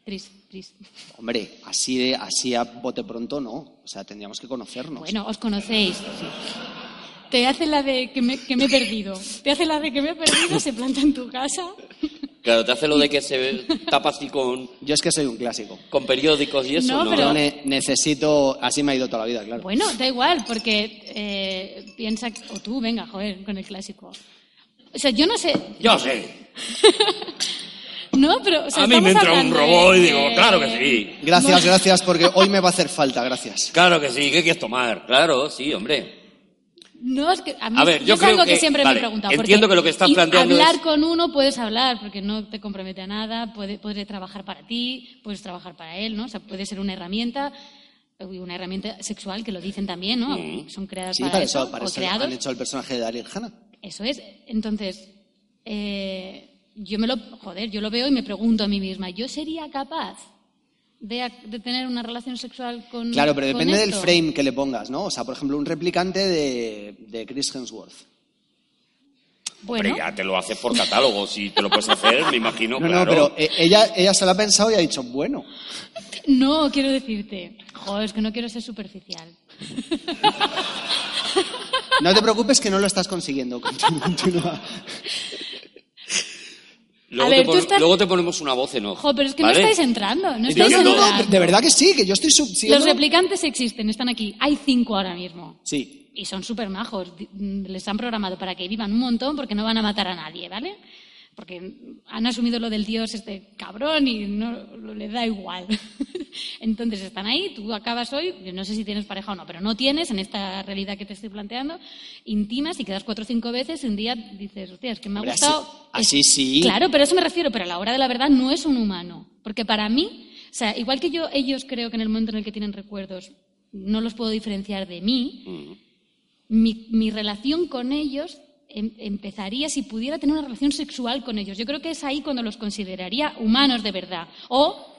Tris, Pris. Hombre, así, de, así a bote pronto no. O sea, tendríamos que conocernos. Bueno, os conocéis. Te hace la de que me, que me he perdido. Te hace la de que me he perdido, se planta en tu casa. Claro, te hace lo de que se tapa así con, Yo es que soy un clásico. con periódicos y eso, No, ¿no? pero- Yo ne- necesito... Así me ha ido toda la vida, claro. Bueno, da igual, porque eh, piensa. O tú, venga, joder, con el clásico. O sea, yo no sé. Yo sé. No, pero. o sea, a mí me entra un robot de- y digo, claro que sí. Gracias, gracias, porque hoy me va a hacer falta, gracias. Claro que sí, ¿qué quieres tomar? Claro, sí, hombre. No, es que a mí A ver, yo es creo algo que, que- siempre vale, me he preguntado. porque entiendo que lo que estás y planteando Hablar es- con uno puedes hablar, porque no te compromete a nada, puede, puede trabajar para ti, puedes trabajar para él, ¿no? O sea, puede ser una herramienta, uy, una herramienta sexual, que lo dicen también, ¿no? Mm. Son creadas Sí, para, para eso, eso, para o eso creados. han hecho el personaje de Daryl Hannah. Eso es. Entonces, eh, yo me lo, joder, yo lo veo y me pregunto a mí misma, ¿yo sería capaz de, tener una relación sexual con Claro, pero con depende del frame que le pongas, ¿no? O sea, por ejemplo, un replicante de, de Chris Hemsworth. Bueno, Hombre, ya te lo haces por catálogo, si te lo puedes hacer, me imagino, No, claro. no, pero eh, ella, ella se lo ha pensado y ha dicho, bueno. no, quiero decirte, joder, es que no quiero ser superficial. No te preocupes que no lo estás consiguiendo. Continúa. Luego, ver, te tú pon- estás- luego te ponemos una voz en off. Jo, pero es que ¿vale? no estáis entrando, no No, estáis no, no, No, entrando. de verdad que sí, que yo estoy sub- siguiendo- Los replicantes existen, están aquí. Hay cinco ahora mismo. Sí. Y son súper majos. Mm, Les han programado para que vivan un montón porque no van a matar a nadie, ¿vale? Porque han asumido lo del dios este cabrón y no le da igual. Entonces están ahí, tú acabas hoy, yo no sé si tienes pareja o no, pero no tienes en esta realidad que te estoy planteando, intimas y quedas cuatro o cinco veces y un día dices, hostia, es que me ha gustado. así- así sí. Claro, pero a eso me refiero, pero a la hora de la verdad no es un humano. Porque para mí, o sea, igual que yo, ellos creo que en el momento en el que tienen recuerdos no los puedo diferenciar de mí, mi, mi relación con ellos empezaría si pudiera tener una relación sexual con ellos. Yo creo que es ahí cuando los consideraría humanos de verdad. O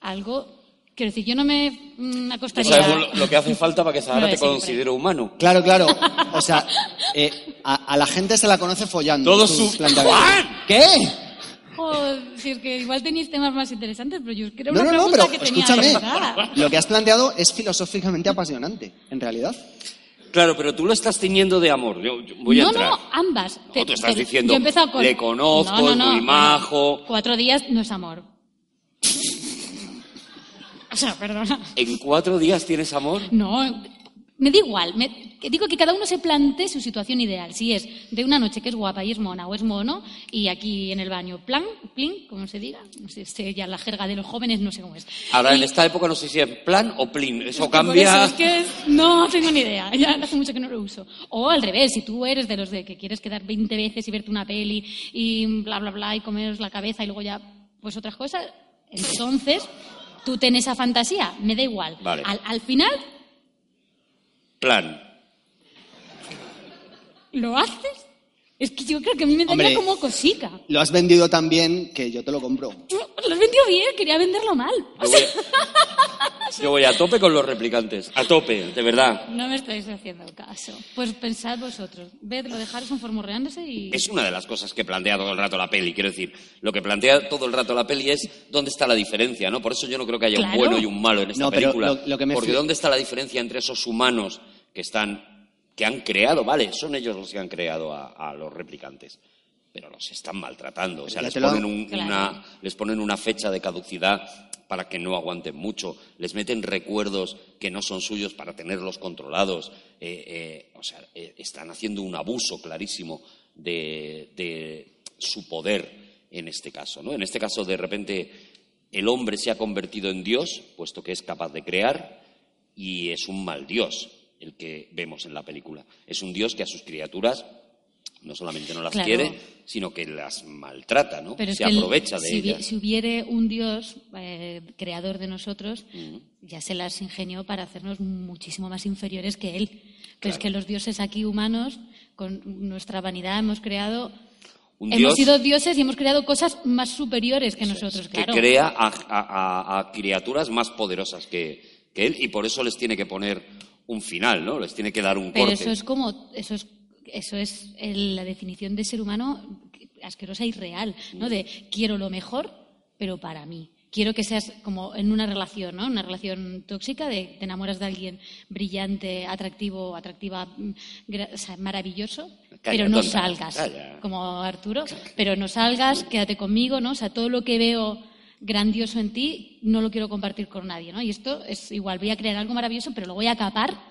algo, quiero decir, yo no me mm, acostaría... sabemos lo, lo que hace falta para que Sahara No te considere humano. Claro, claro. O sea, eh, a, a la gente se la conoce follando. Todo su-. ¿Qué? Si es que igual tenéis temas más interesantes, pero yo era No, una no, no, pero que tenía escúchame. Lo que has planteado es filosóficamente apasionante, en realidad. Claro, pero tú lo estás tiñendo de amor. Yo, yo voy a no, entrar. no, ambas. No, tú estás diciendo, yo he empezado con- le conozco, No, no, es muy majo. Cuatro días no es amor. o sea, perdona. ¿En cuatro días tienes amor? No, me da igual. Me- digo que cada uno se plantee su situación ideal. Si es de una noche que es guapa y es mona o es mono, y aquí en el baño, plan, plin, como se diga. No sé, ya la jerga de los jóvenes, no sé cómo es. Ahora, en esta época no sé si es plan o plin. Eso es cambia. eso, es que es- no tengo ni idea. Ya hace mucho que no lo uso. O al revés, si tú eres de los de que quieres quedar 20 veces y verte una peli y bla, bla, bla, y comeros la cabeza y luego ya, pues otras cosas, entonces tú ten esa fantasía. Me da igual. Vale. Al, al final, Plan. ¿lo haces? Es que yo creo que a mí me daría Hombre. como cosica. Lo has vendido tan bien que yo te lo compro. Lo has vendido bien, quería venderlo mal. Yo voy, yo voy a tope con los replicantes. A tope, de verdad. no me estáis haciendo caso. Pues pensad vosotros. Vedlo, dejaros un formorreándose y... Es una de las cosas que plantea todo el rato la peli. Quiero decir, lo que plantea todo el rato la peli es dónde está la diferencia, ¿no? Por eso yo no creo que haya Claro. un bueno y un malo en esta No, pero película. lo- lo que me Porque dónde está la diferencia entre esos humanos que están, que han creado, vale, son ellos los que han creado a, a los replicantes, pero los están maltratando. O sea, les ponen, un- Claro. una, les ponen una fecha de caducidad para que no aguanten mucho, les meten recuerdos que no son suyos para tenerlos controlados. Eh, eh, o sea, eh, están haciendo un abuso clarísimo de, de su poder en este caso. ¿no? En este caso, de repente, el hombre se ha convertido en Dios, puesto que es capaz de crear, y es un mal Dios el que vemos en la película. Es un Dios que a sus criaturas no solamente no las Claro. quiere, sino que las maltrata, ¿no? Pero es se el- aprovecha de si, ellas. si hubiere un Dios eh, creador de nosotros, ya se las ingenió para hacernos muchísimo más inferiores que Él. Pero es que los dioses aquí humanos, con nuestra vanidad, hemos creado. Un hemos Dios- sido dioses y hemos creado cosas más superiores que nosotros, que claro. crea a, a- a- a criaturas más poderosas que, que él y por eso les tiene que poner un final, ¿no? Les tiene que dar un Pero corte. eso es como, eso es, eso es el- la definición de ser humano asquerosa y real, ¿no? De quiero lo mejor, pero para mí. Quiero que seas como en una relación, ¿no? Una relación tóxica de te enamoras de alguien brillante, atractivo, atractiva, mm, gra- o sea, maravilloso, Calla, pero no tonta, salgas, calla. como Arturo, pero no salgas, quédate conmigo, ¿no? O sea, todo lo que veo grandioso en ti no lo quiero compartir con nadie, ¿no? Y esto es igual, voy a crear algo maravilloso, pero lo voy a capar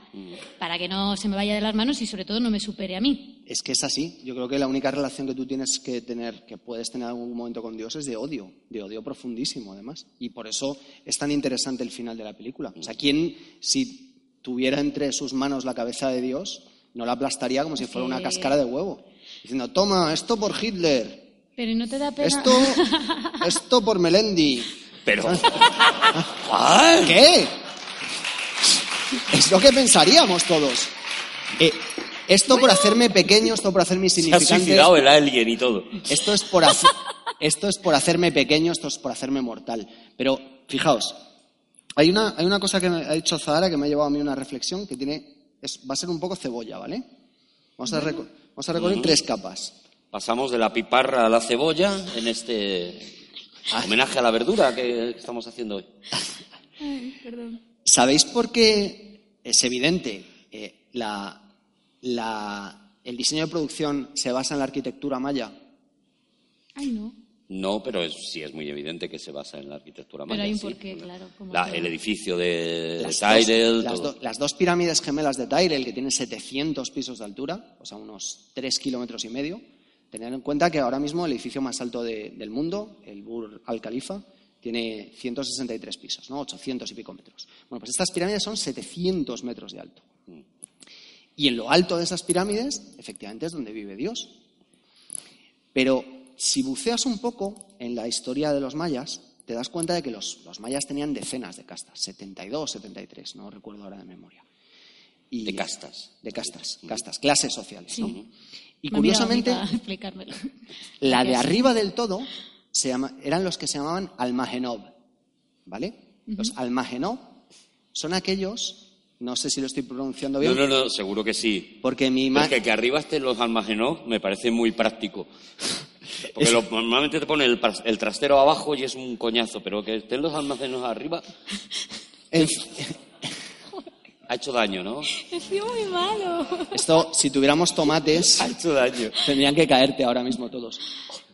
para que no se me vaya de las manos y sobre todo no me supere a mí. Es que es así. Yo creo que la única relación que tú tienes que tener, que puedes tener en algún momento con Dios, es de odio, de odio profundísimo, además. Y por eso es tan interesante el final de la película. O sea, ¿quién, si tuviera entre sus manos la cabeza de Dios, no la aplastaría como si fuera una cáscara de huevo? Diciendo, toma, esto por Hitler, Pero ¿y no te da pena? esto, esto por Melendi. Pero. Juan, ¿Qué? Es lo que pensaríamos todos. Eh, esto por hacerme pequeño, esto por hacerme Se ha insignificante. suicidado el alien y todo. Esto es por hacer- esto es por hacerme pequeño, esto es por hacerme mortal. Pero fijaos, hay una, hay una cosa que me ha dicho Zahara que me ha llevado a mí una reflexión que tiene, es- va a ser un poco cebolla, ¿vale? Vamos a, reco- vamos a recorrer tres capas. Pasamos de la piparra a la cebolla en este homenaje a la verdura que estamos haciendo hoy. ¿Sabéis por qué es evidente? eh, la, la- el diseño de producción se basa en la arquitectura maya. Ay, no. No, pero es- sí es muy evidente que se basa en la arquitectura Pero maya. hay un sí. porqué, claro, como La- todo. el edificio de Las, Tyrell, dos, las, do- las dos pirámides gemelas de Tyrell, que tienen 700 pisos de altura, o sea, unos 3 kilómetros y medio, Tener en cuenta que ahora mismo el edificio más alto de- del mundo, el Burj Al Khalifa, tiene 163 pisos, ¿no? 800 y pico metros. Bueno, pues estas pirámides son 700 metros de alto. Y en lo alto de esas pirámides, efectivamente, es donde vive Dios. Pero si buceas un poco en la historia de los mayas, te das cuenta de que los, los mayas tenían decenas de castas, 72, 73, no recuerdo ahora de memoria. Y- De castas. De castas, castas, clases sociales. Sí. ¿no? Y Me curiosamente, la de arriba del todo se llama- eran los que se llamaban Almagenob, ¿vale? Los Almagenob son aquellos, no sé si lo estoy pronunciando bien, No, no, no, seguro que sí. porque mi es que que arriba estén los almacenos me parece muy práctico. Porque lo- normalmente te pone el, trastero abajo y es un coñazo, pero que estén los almacenos arriba en- ha hecho daño, ¿no? Es que muy malo. esto, si tuviéramos tomates, Ha hecho daño. tendrían que caerte ahora mismo todos.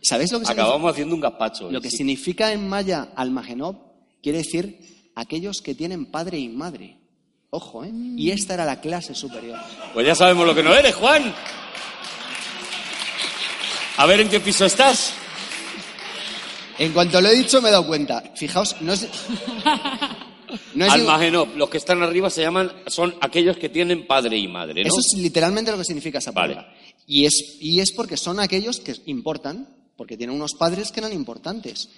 ¿Sabéis lo que significa? Acabamos haciendo un gazpacho. Lo que sí. significa en maya Almagenob quiere decir aquellos que tienen padre y madre. Ojo, ¿eh? Y esta era la clase superior. Pues ya sabemos lo que no eres, Juan. A ver en qué piso estás. En cuanto lo he dicho me he dado cuenta. Fijaos, no es... No los que están arriba se llaman, son aquellos que tienen padre y madre, ¿no? Eso es literalmente lo que significa esa Vale. palabra. Y, es, y es porque son aquellos que importan, porque tienen unos padres que eran importantes.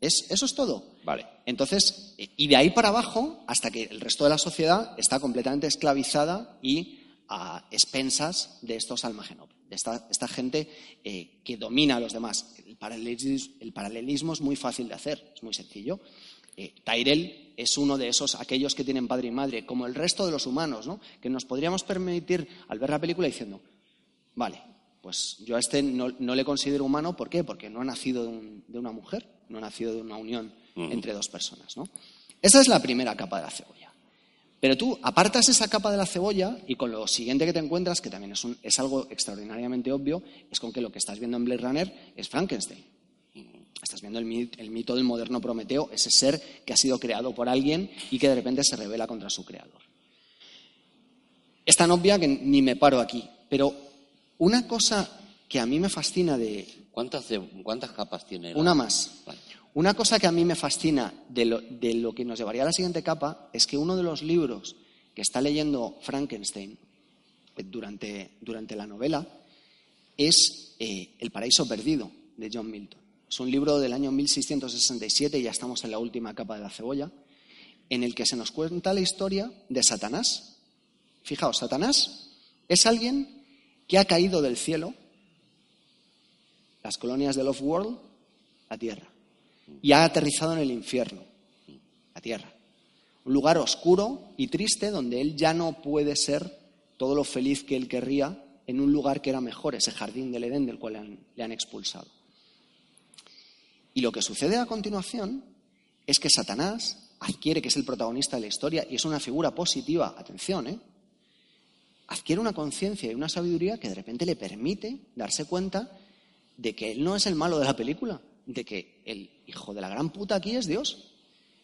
Es, eso es todo. Vale. Entonces, y de ahí para abajo, hasta que el resto de la sociedad está completamente esclavizada y a expensas de estos almagenob, de esta, esta gente eh, que domina a los demás. El paralelismo, el paralelismo es muy fácil de hacer, es muy sencillo. Eh, Tyrell es uno de esos, aquellos que tienen padre y madre, como el resto de los humanos, ¿no? que nos podríamos permitir al ver la película diciendo, vale, pues yo a este no, no le considero humano, ¿por qué? Porque no ha nacido de, un- de una mujer, no ha nacido de una unión entre dos personas. ¿no? Esa es la primera capa de la cebolla. Pero tú apartas esa capa de la cebolla y con lo siguiente que te encuentras, que también es, un- es algo extraordinariamente obvio, es con que lo que estás viendo en Blade Runner es Frankenstein. Estás viendo el, mit- el mito del moderno Prometeo, ese ser que ha sido creado por alguien y que de repente se revela contra su creador. Es tan obvia que ni me paro aquí, pero una cosa que a mí me fascina de, ¿Cuántas, capas tiene? la- una más. Vale. Una cosa que a mí me fascina de lo, de lo que nos llevaría a la siguiente capa es que uno de los libros que está leyendo Frankenstein eh, durante, durante la novela es eh, El paraíso perdido de John Milton. Es un libro del año 1667, ya estamos en la última capa de la cebolla, en el que se nos cuenta la historia de Satanás. Fijaos, Satanás es alguien que ha caído del cielo, las colonias del Off-World, la tierra, y ha aterrizado en el infierno, la tierra. Un lugar oscuro y triste donde él ya no puede ser todo lo feliz que él querría en un lugar que era mejor, ese jardín del Edén del cual le han, le han expulsado. Y lo que sucede a continuación es que Satanás adquiere, que es el protagonista de la historia, y es una figura positiva, atención, ¿eh? adquiere una conciencia y una sabiduría que de repente le permite darse cuenta de que él no es el malo de la película, de que el hijo de la gran puta aquí es Dios.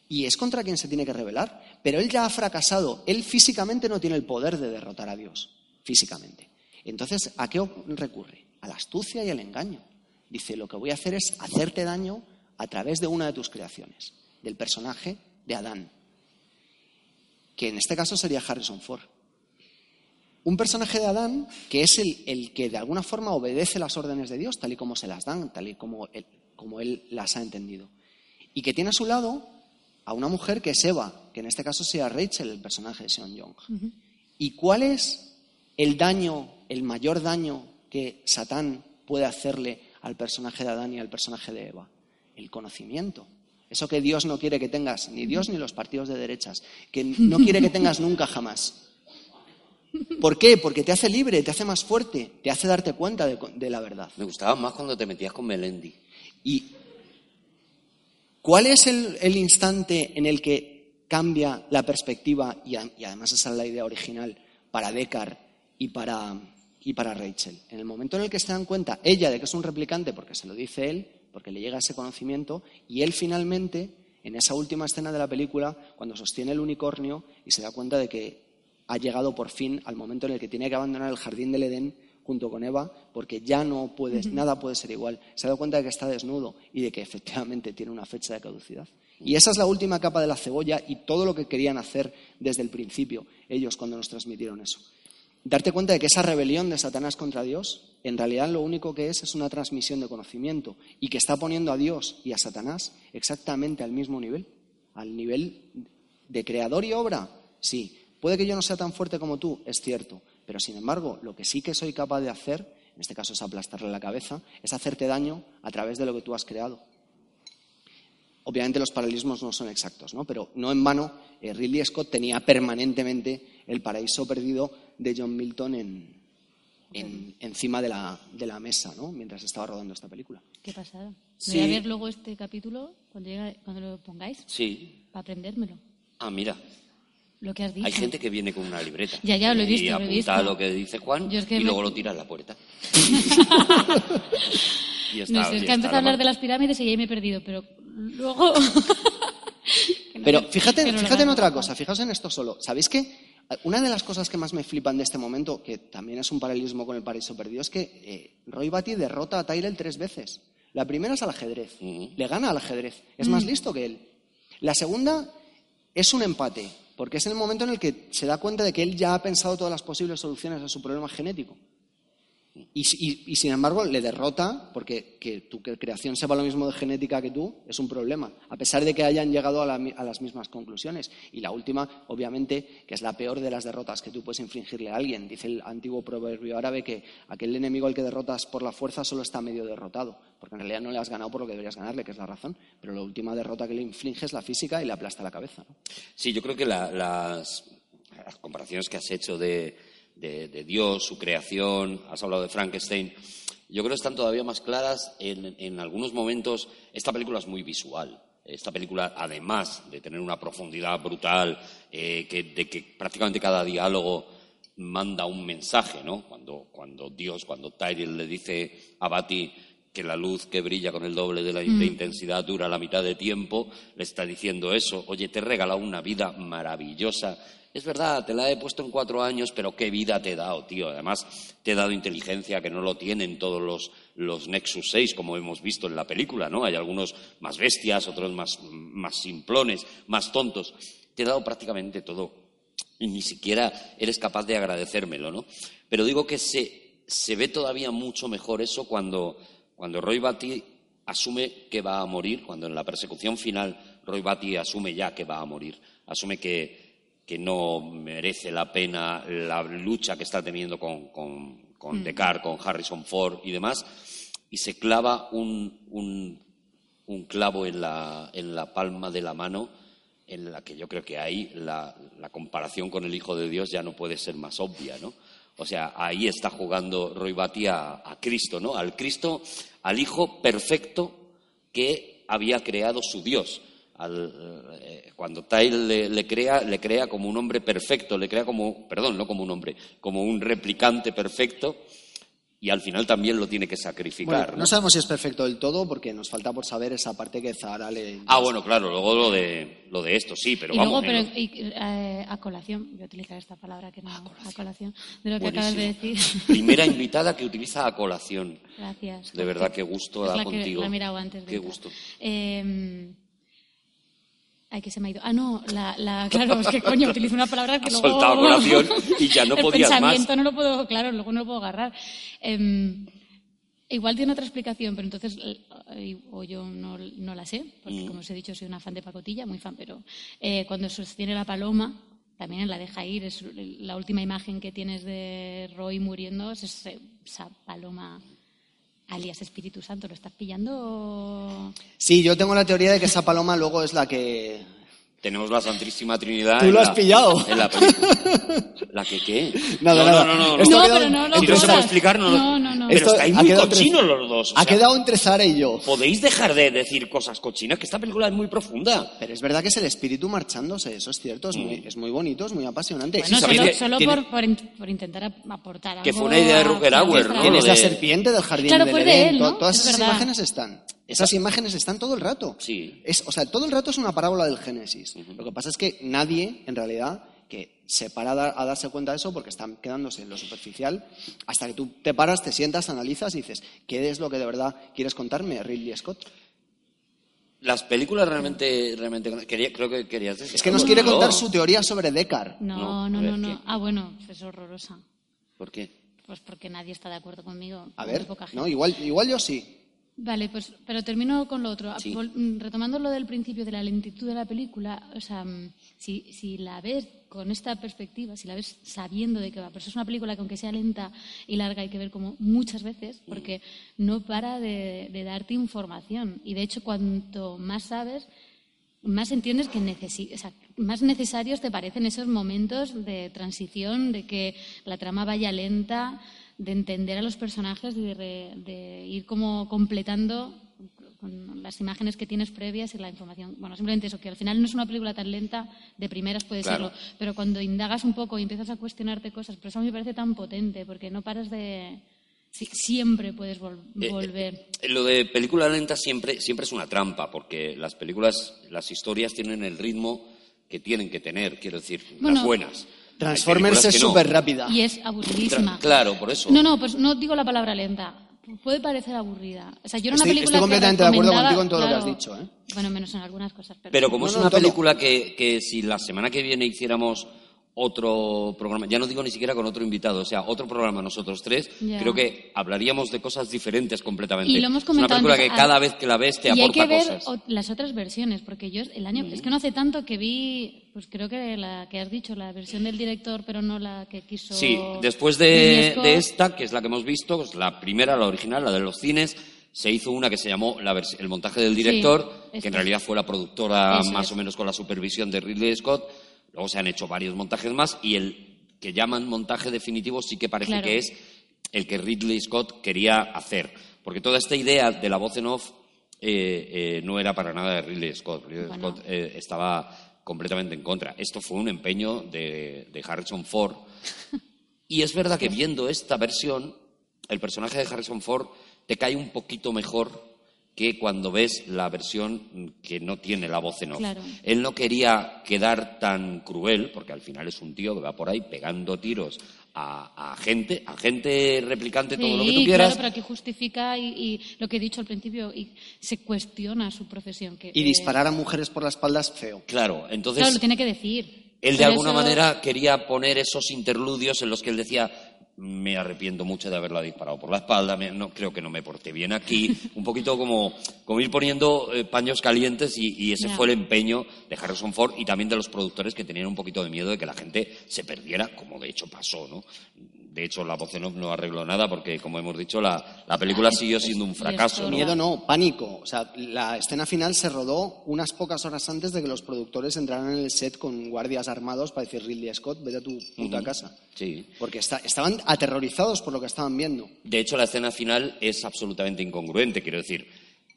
Y es contra quien se tiene que rebelar. Pero él ya ha fracasado. Él físicamente no tiene el poder de derrotar a Dios. Físicamente. Entonces, ¿a qué recurre? A la astucia y al engaño. Dice, lo que voy a hacer es hacerte daño a través de una de tus creaciones, del personaje de Adán, que en este caso sería Harrison Ford. Un personaje de Adán que es el, el que de alguna forma obedece las órdenes de Dios, tal y como se las dan, tal y como él, como él las ha entendido. Y que tiene a su lado a una mujer que es Eva, que en este caso sea Rachel, el personaje de Sean Young. ¿Y cuál es el daño, el mayor daño que Satán puede hacerle al personaje de Adán y al personaje de Eva? El conocimiento. Eso que Dios no quiere que tengas, ni Dios ni los partidos de derechas, que no quiere que tengas nunca jamás. ¿Por qué? Porque te hace libre, te hace más fuerte, te hace darte cuenta de, de la verdad. Me gustaba más cuando te metías con Melendi. ¿Y cuál es el, el instante en el que cambia la perspectiva, y, a- y además esa es la idea original, para Deckard y para, y para Rachel? En el momento en el que se dan cuenta ella de que es un replicante, porque se lo dice él, porque le llega ese conocimiento, y él finalmente, en esa última escena de la película, cuando sostiene el unicornio y se da cuenta de que ha llegado por fin al momento en el que tiene que abandonar el jardín del Edén junto con Eva, porque ya no puede, nada puede ser igual. Se ha dado cuenta de que está desnudo y de que efectivamente tiene una fecha de caducidad. Y esa es la última capa de la cebolla y todo lo que querían hacer desde el principio ellos cuando nos transmitieron eso. Darte cuenta de que esa rebelión de Satanás contra Dios, en realidad lo único que es es una transmisión de conocimiento y que está poniendo a Dios y a Satanás exactamente al mismo nivel, al nivel de creador y obra. Sí, puede que yo no sea tan fuerte como tú, es cierto, pero sin embargo, lo que sí que soy capaz de hacer, en este caso es aplastarle la cabeza, es hacerte daño a través de lo que tú has creado. Obviamente los paralelismos no son exactos, ¿no? pero no en vano eh, Ridley Scott tenía permanentemente el paraíso perdido de John Milton en, encima de la, de la mesa ¿no? mientras estaba rodando esta película. Qué pasada. Voy a ver luego este capítulo cuando, cuando lo pongáis. Sí. Para aprendérmelo. Ah, mira. Lo que has dicho. Hay gente que viene con una libreta. Ya, ya, lo he visto. Y lo he visto. apunta lo que dice Juan Yo es que y me- luego lo tira en la puerta. y está, no sé, es que empezado a hablar de las pirámides y ahí me he perdido, pero luego. No Pero fíjate, fíjate en otra cosa, fijaos en esto solo. ¿Sabéis que una de las cosas que más me flipan de este momento, que también es un paralelismo con el paraíso perdido, es que eh, Roy Batty derrota a Tyrell tres veces. La primera es al ajedrez, le gana al ajedrez, es Mm. más listo que él. La segunda es un empate, porque es el momento en el que se da cuenta de que él ya ha pensado todas las posibles soluciones a su problema genético. Y, sin embargo le derrota, porque que tu creación sepa lo mismo de genética que tú es un problema, a pesar de que hayan llegado a, la las mismas conclusiones. Y la última, obviamente, que es la peor de las derrotas que tú puedes infligirle a alguien. Dice el antiguo proverbio árabe que aquel enemigo al que derrotas por la fuerza solo está medio derrotado, porque en realidad no le has ganado por lo que deberías ganarle, que es la razón. Pero la última derrota que le inflige es la física y le aplasta la cabeza. ¿no? Sí, yo creo que la- las comparaciones que has hecho de, de- de Dios, su creación, has hablado de Frankenstein, yo creo que están todavía más claras en, en algunos momentos. Esta película es muy visual. Esta película, además de tener una profundidad brutal, eh, que, de que prácticamente cada diálogo manda un mensaje, ¿no? Cuando, cuando Dios, cuando Tyrell le dice a Bati que la luz que brilla con el doble de la de intensidad dura la mitad de tiempo, le está diciendo eso. Oye, te he regalado una vida maravillosa. Es verdad, te la he puesto en cuatro años, pero qué vida te he dado, tío. Además, te he dado inteligencia que no lo tienen todos los, los Nexus 6, como hemos visto en la película, ¿no? Hay algunos más bestias, otros más, más simplones, más tontos. Te he dado prácticamente todo y ni siquiera eres capaz de agradecérmelo, ¿no? Pero digo que se, se ve todavía mucho mejor eso cuando, cuando Roy Batty asume que va a morir, cuando en la persecución final Roy Batty asume ya que va a morir, asume que, que no merece la pena la lucha que está teniendo con, con, con Descartes, con Harrison Ford y demás, y se clava un, un, un clavo en la, en la palma de la mano en la que yo creo que ahí la, la comparación con el Hijo de Dios ya no puede ser más obvia, ¿no? O sea, ahí está jugando Roy Batty a, a Cristo, ¿no? Al Cristo, al Hijo perfecto que había creado su Dios. Al, eh, cuando Tyler le, le crea, le crea como un hombre perfecto, le crea como, perdón, no como un hombre, como un replicante perfecto y al final también lo tiene que sacrificar. Bueno, ¿no? no sabemos si es perfecto del todo porque nos falta por saber esa parte que Zahara le... Ah, bueno, claro, luego lo de, lo de esto, sí, pero y vamos. luego, pero y, eh, a colación, voy a utilizar esta palabra que no, a colación, de lo que acabas de decir. Primera invitada que utiliza a colación. Gracias. De verdad, qué gusto Es la que la he mirado antes de Qué entrar. gusto. Eh, ay, que se me ha ido. Ah, no, la, la- claro, es que coño, utilizo una palabra que Has luego... soltado colación y ya no El podías más. pensamiento no lo puedo, claro, luego no lo puedo agarrar. Eh, igual tiene otra explicación, pero entonces, eh, o yo no, no la sé, porque Mm. como os he dicho, soy una fan de pacotilla, muy fan, pero eh, cuando sostiene la paloma, también la deja ir, es la última imagen que tienes de Roy muriendo, es esa paloma alias Espíritu Santo. ¿Lo estás pillando? Sí, yo tengo la teoría de que esa paloma luego es la que... Tenemos la Santísima Trinidad. Tú en lo has la- pillado. En la película. ¿La que qué? Nada, no, nada. no, no, no. No, ha quedado- pero no lo Si no se explicar, no. No, no, no. Pero Esto estáis ha muy cochinos los dos. o Ha sea, quedado entre Zahara y yo. Podéis dejar de decir cosas cochinas, que esta película es muy profunda. Pero es verdad que es el espíritu marchándose, eso es cierto, es, Mm. muy, es muy bonito, es muy apasionante. Bueno, ¿sabéis solo, solo tiene- por, por, in- por intentar ap- aportar algo. Que fue una idea de Hauer, ¿no? extra. ¿Quién es Lo la serpiente del jardín Claro, de Edén? ¿no? Todas Es esas verdad. imágenes están. Esas imágenes están todo el rato. Sí. Es, o sea, todo el rato es una parábola del Génesis. Lo que pasa es que nadie, en realidad, que se para a, dar- a darse cuenta de eso porque están quedándose en lo superficial hasta que tú te paras, te sientas, analizas y dices, ¿qué es lo que de verdad quieres contarme, Ridley Scott? Las películas realmente, realmente quería- creo que querías decir. Es que nos quiere ¿no? contar su teoría sobre Deckard. No, No, no, no, ver, no. Ah, bueno, es horrorosa. ¿Por qué? Pues porque nadie está de acuerdo conmigo. A ver, poca gente. no, igual, igual yo sí. Vale, pues, pero termino con lo otro. Sí. Mm, Retomando lo del principio de la lentitud de la película, o sea, mm, si, si la ves con esta perspectiva, si la ves sabiendo de qué va, pero eso es una película que aunque sea lenta y larga hay que ver como muchas veces, porque no para de, de darte información. Y de hecho, cuanto más sabes, más entiendes que necesi- o sea, más necesarios te parecen esos momentos de transición, de que la trama vaya lenta, de entender a los personajes, de, re- de ir como completando con las imágenes que tienes previas y la información. Bueno, simplemente eso, que al final no es una película tan lenta, de primeras puede Claro. serlo, pero cuando indagas un poco y empiezas a cuestionarte cosas, pero eso a mí me parece tan potente, porque no paras de... sí, siempre puedes vol- Eh, volver. eh, Lo de película lenta siempre, siempre es una trampa, porque las películas, las historias tienen el ritmo que tienen que tener, quiero decir, Bueno, las buenas. Transformers es que no. súper rápida. Y es aburridísima. Tra- claro, por eso. No, no, pues no digo la palabra lenta. Puede parecer aburrida. O sea, yo era una Estoy- película estoy completamente de que acuerdo recomendaba- contigo en todo lo que has claro, dicho, ¿eh? Bueno, menos en algunas cosas. Pero, Pero como No, es no, una todo. película que, que si la semana que viene hiciéramos otro programa, ya no digo ni siquiera con otro invitado, o sea, otro programa nosotros tres, Ya. creo que hablaríamos de cosas diferentes completamente. Y lo hemos es una comentado película antes, que cada vez que la ves te y hay aporta que ver cosas. las otras versiones, porque yo el año, es que no hace tanto que vi, pues creo que la que has dicho, la versión del director, pero no la que quiso. Sí, después de, de esta, que es la que hemos visto, pues la primera, la original, la de los cines, se hizo una que se llamó la el montaje del director, que en realidad fue la productora Eso más es. o menos con la supervisión de Ridley Scott. Luego se han hecho varios montajes más y el que llaman montaje definitivo sí que parece Claro. que es el que Ridley Scott quería hacer. Porque toda esta idea de la voz en off eh, eh, no era para nada de Ridley Scott. Ridley Bueno. Scott eh, estaba completamente en contra. Esto fue un empeño de, de Harrison Ford. Y es verdad que viendo esta versión, el personaje de Harrison Ford te cae un poquito mejor que cuando ves la versión que no tiene la voz en off. Claro. Él no quería quedar tan cruel, porque al final es un tío que va por ahí pegando tiros a, a gente, a gente replicante, todo lo que tú quieras. claro, pero aquí justifica y, y lo que he dicho al principio, y se cuestiona su profesión. Que, Y eh, disparar a mujeres por la espalda es feo. Claro, entonces Claro, lo tiene que decir. Él de Pero alguna eso- manera quería poner esos interludios en los que él decía me arrepiento mucho de haberla disparado por la espalda, me- no, creo que no me porté bien aquí, un poquito como, como ir poniendo eh, paños calientes y, y ese fue el empeño de Harrison Ford y también de los productores que tenían un poquito de miedo de que la gente se perdiera, como de hecho pasó, ¿no? De hecho, la voz en off no arregló nada porque, como hemos dicho, la, la película siguió siendo un fracaso. ¿no? Miedo no, pánico. O sea, la escena final se rodó unas pocas horas antes de que los productores entraran en el set con guardias armados para decir Ridley Scott, vete a tu puta casa. Sí. Porque está- estaban aterrorizados por lo que estaban viendo. De hecho, la escena final es absolutamente incongruente. Quiero decir,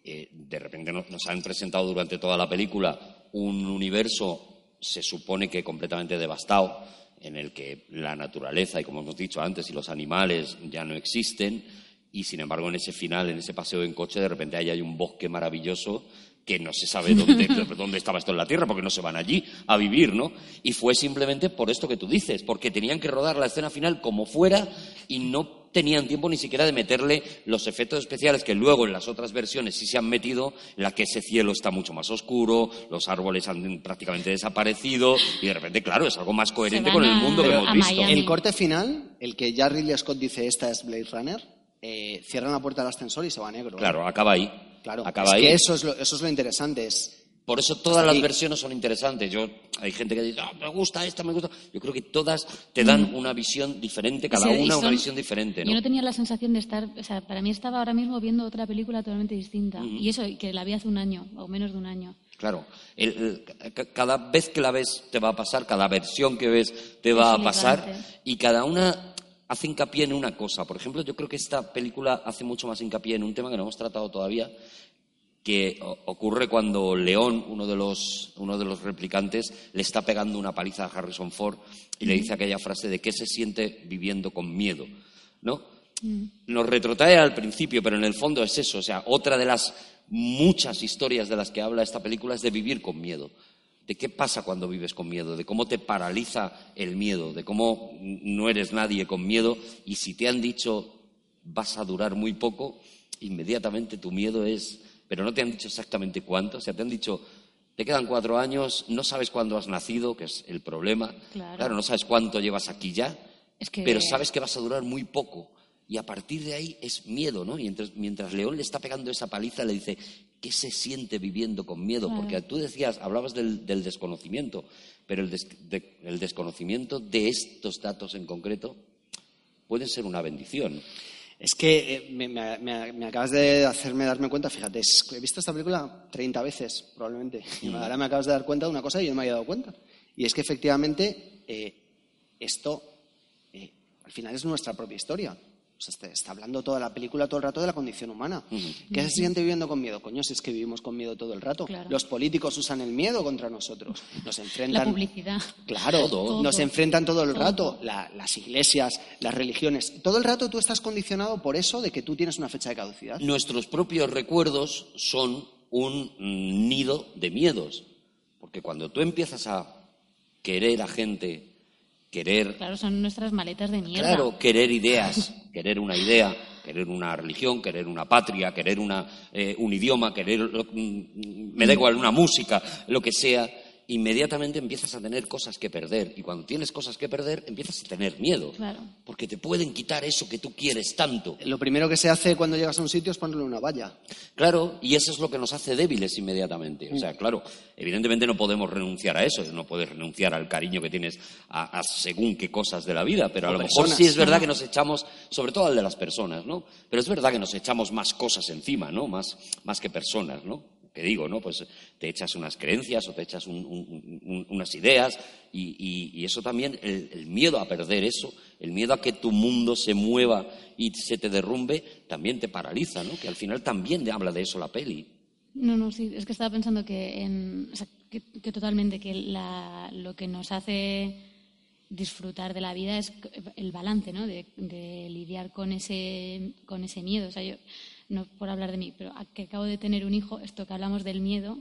eh, de repente nos, nos han presentado durante toda la película un universo, se supone que completamente devastado, en el que la naturaleza, y como hemos dicho antes, y los animales ya no existen, y sin embargo en ese final, en ese paseo en coche, de repente ahí hay un bosque maravilloso que no se sabe dónde, dónde estaba esto en la Tierra, porque no se van allí a vivir, ¿no? Y fue simplemente por esto que tú dices, porque tenían que rodar la escena final como fuera y no tenían tiempo ni siquiera de meterle los efectos especiales que luego en las otras versiones sí se han metido, en la que ese cielo está mucho más oscuro, los árboles han prácticamente desaparecido y de repente, claro, es algo más coherente con el a- mundo que hemos visto. Miami. El corte final, el que ya Ridley Scott dice esta es Blade Runner, eh, cierran la puerta del ascensor y se va a negro. ¿eh? Claro, acaba ahí. Claro, acaba es ahí. que eso es, lo, eso es lo interesante. Es, Por eso todas las versiones son interesantes. Yo hay gente que dice, "Ah, me gusta esta, me gusta. Yo creo que todas te dan una visión diferente, cada Mm. Sí, una una visión diferente, ¿no? Yo no tenía la sensación de estar, o sea, para mí estaba ahora mismo viendo otra película totalmente distinta. Y eso, que la vi hace un año, o menos de un año. Claro, el- el- ca- cada vez que la ves te va a pasar, cada versión que ves te va Es a pasar y cada una hace hincapié en una cosa. Por ejemplo, yo creo que esta película hace mucho más hincapié en un tema que no hemos tratado todavía, que ocurre cuando León, uno de los, uno de los replicantes, le está pegando una paliza a Harrison Ford y le dice aquella frase de que se siente viviendo con miedo, ¿no? Nos retrotrae al principio, pero en el fondo es eso. O sea, otra de las muchas historias de las que habla esta película es de vivir con miedo. de qué pasa cuando vives con miedo, de cómo te paraliza el miedo, de cómo no eres nadie con miedo y si te han dicho vas a durar muy poco, inmediatamente tu miedo es, pero no te han dicho exactamente cuánto, o sea, te han dicho te quedan cuatro años, no sabes cuándo has nacido, que es el problema. Claro, no sabes cuánto llevas aquí ya, Es que- pero sabes que vas a durar muy poco. Y a partir de ahí es miedo, ¿no? Y entonces, mientras León le está pegando esa paliza, le dice, ¿qué se siente viviendo con miedo? Claro. Porque tú decías, hablabas del, del desconocimiento, pero el, des- de- el desconocimiento de estos datos en concreto puede ser una bendición. Es que eh, me, me- me- acabas de hacerme darme cuenta, fíjate, he visto esta película 30 veces, probablemente. Y Mm. ahora me acabas de dar cuenta de una cosa y yo no me había dado cuenta. Y es que efectivamente eh, esto eh, al final es nuestra propia historia. Sea, está, está hablando toda la película todo el rato de la condición humana. ¿Qué se siente viviendo con miedo? Coño, si es que vivimos con miedo todo el rato. Claro. Los políticos usan el miedo contra nosotros. Nos enfrentan. La publicidad. Claro, Todo. nos enfrentan todo el Todo. rato, la- las iglesias, las religiones. Todo el rato tú estás condicionado por eso de que tú tienes una fecha de caducidad. Nuestros propios recuerdos son un nido de miedos. Porque cuando tú empiezas a querer a gente, querer Claro, son nuestras maletas de mierda. Claro, querer ideas, querer una idea, querer una religión, querer una patria, querer una, eh, un idioma, querer, lo- mm, me da igual, una música, lo que sea, inmediatamente empiezas a tener cosas que perder. Y cuando tienes cosas que perder, empiezas a tener miedo. Claro. Porque te pueden quitar eso que tú quieres tanto. Lo primero que se hace cuando llegas a un sitio es ponerle una valla. Claro, y eso es lo que nos hace débiles inmediatamente. O sea, claro, evidentemente no podemos renunciar a eso, no puedes renunciar al cariño que tienes a, a según qué cosas de la vida, pero a O lo mejor sí es verdad que nos echamos, sobre todo al de las personas, ¿no? Pero es verdad que nos echamos más cosas encima, ¿no? Más, más que personas, ¿no? Que digo, ¿no? Pues te echas unas creencias o te echas un- un- un- unas ideas y, eso también, el, el miedo a perder eso, el miedo a que tu mundo se mueva y se te derrumbe, también te paraliza, ¿no? Que al final también habla de eso la peli. No, no, sí, es que estaba pensando que, en, que, totalmente que la- lo que nos hace disfrutar de la vida es el balance, ¿no? De, de lidiar con ese, con ese miedo. O sea, yo, no por hablar de mí, pero a- que acabo de tener un hijo, esto que hablamos del miedo,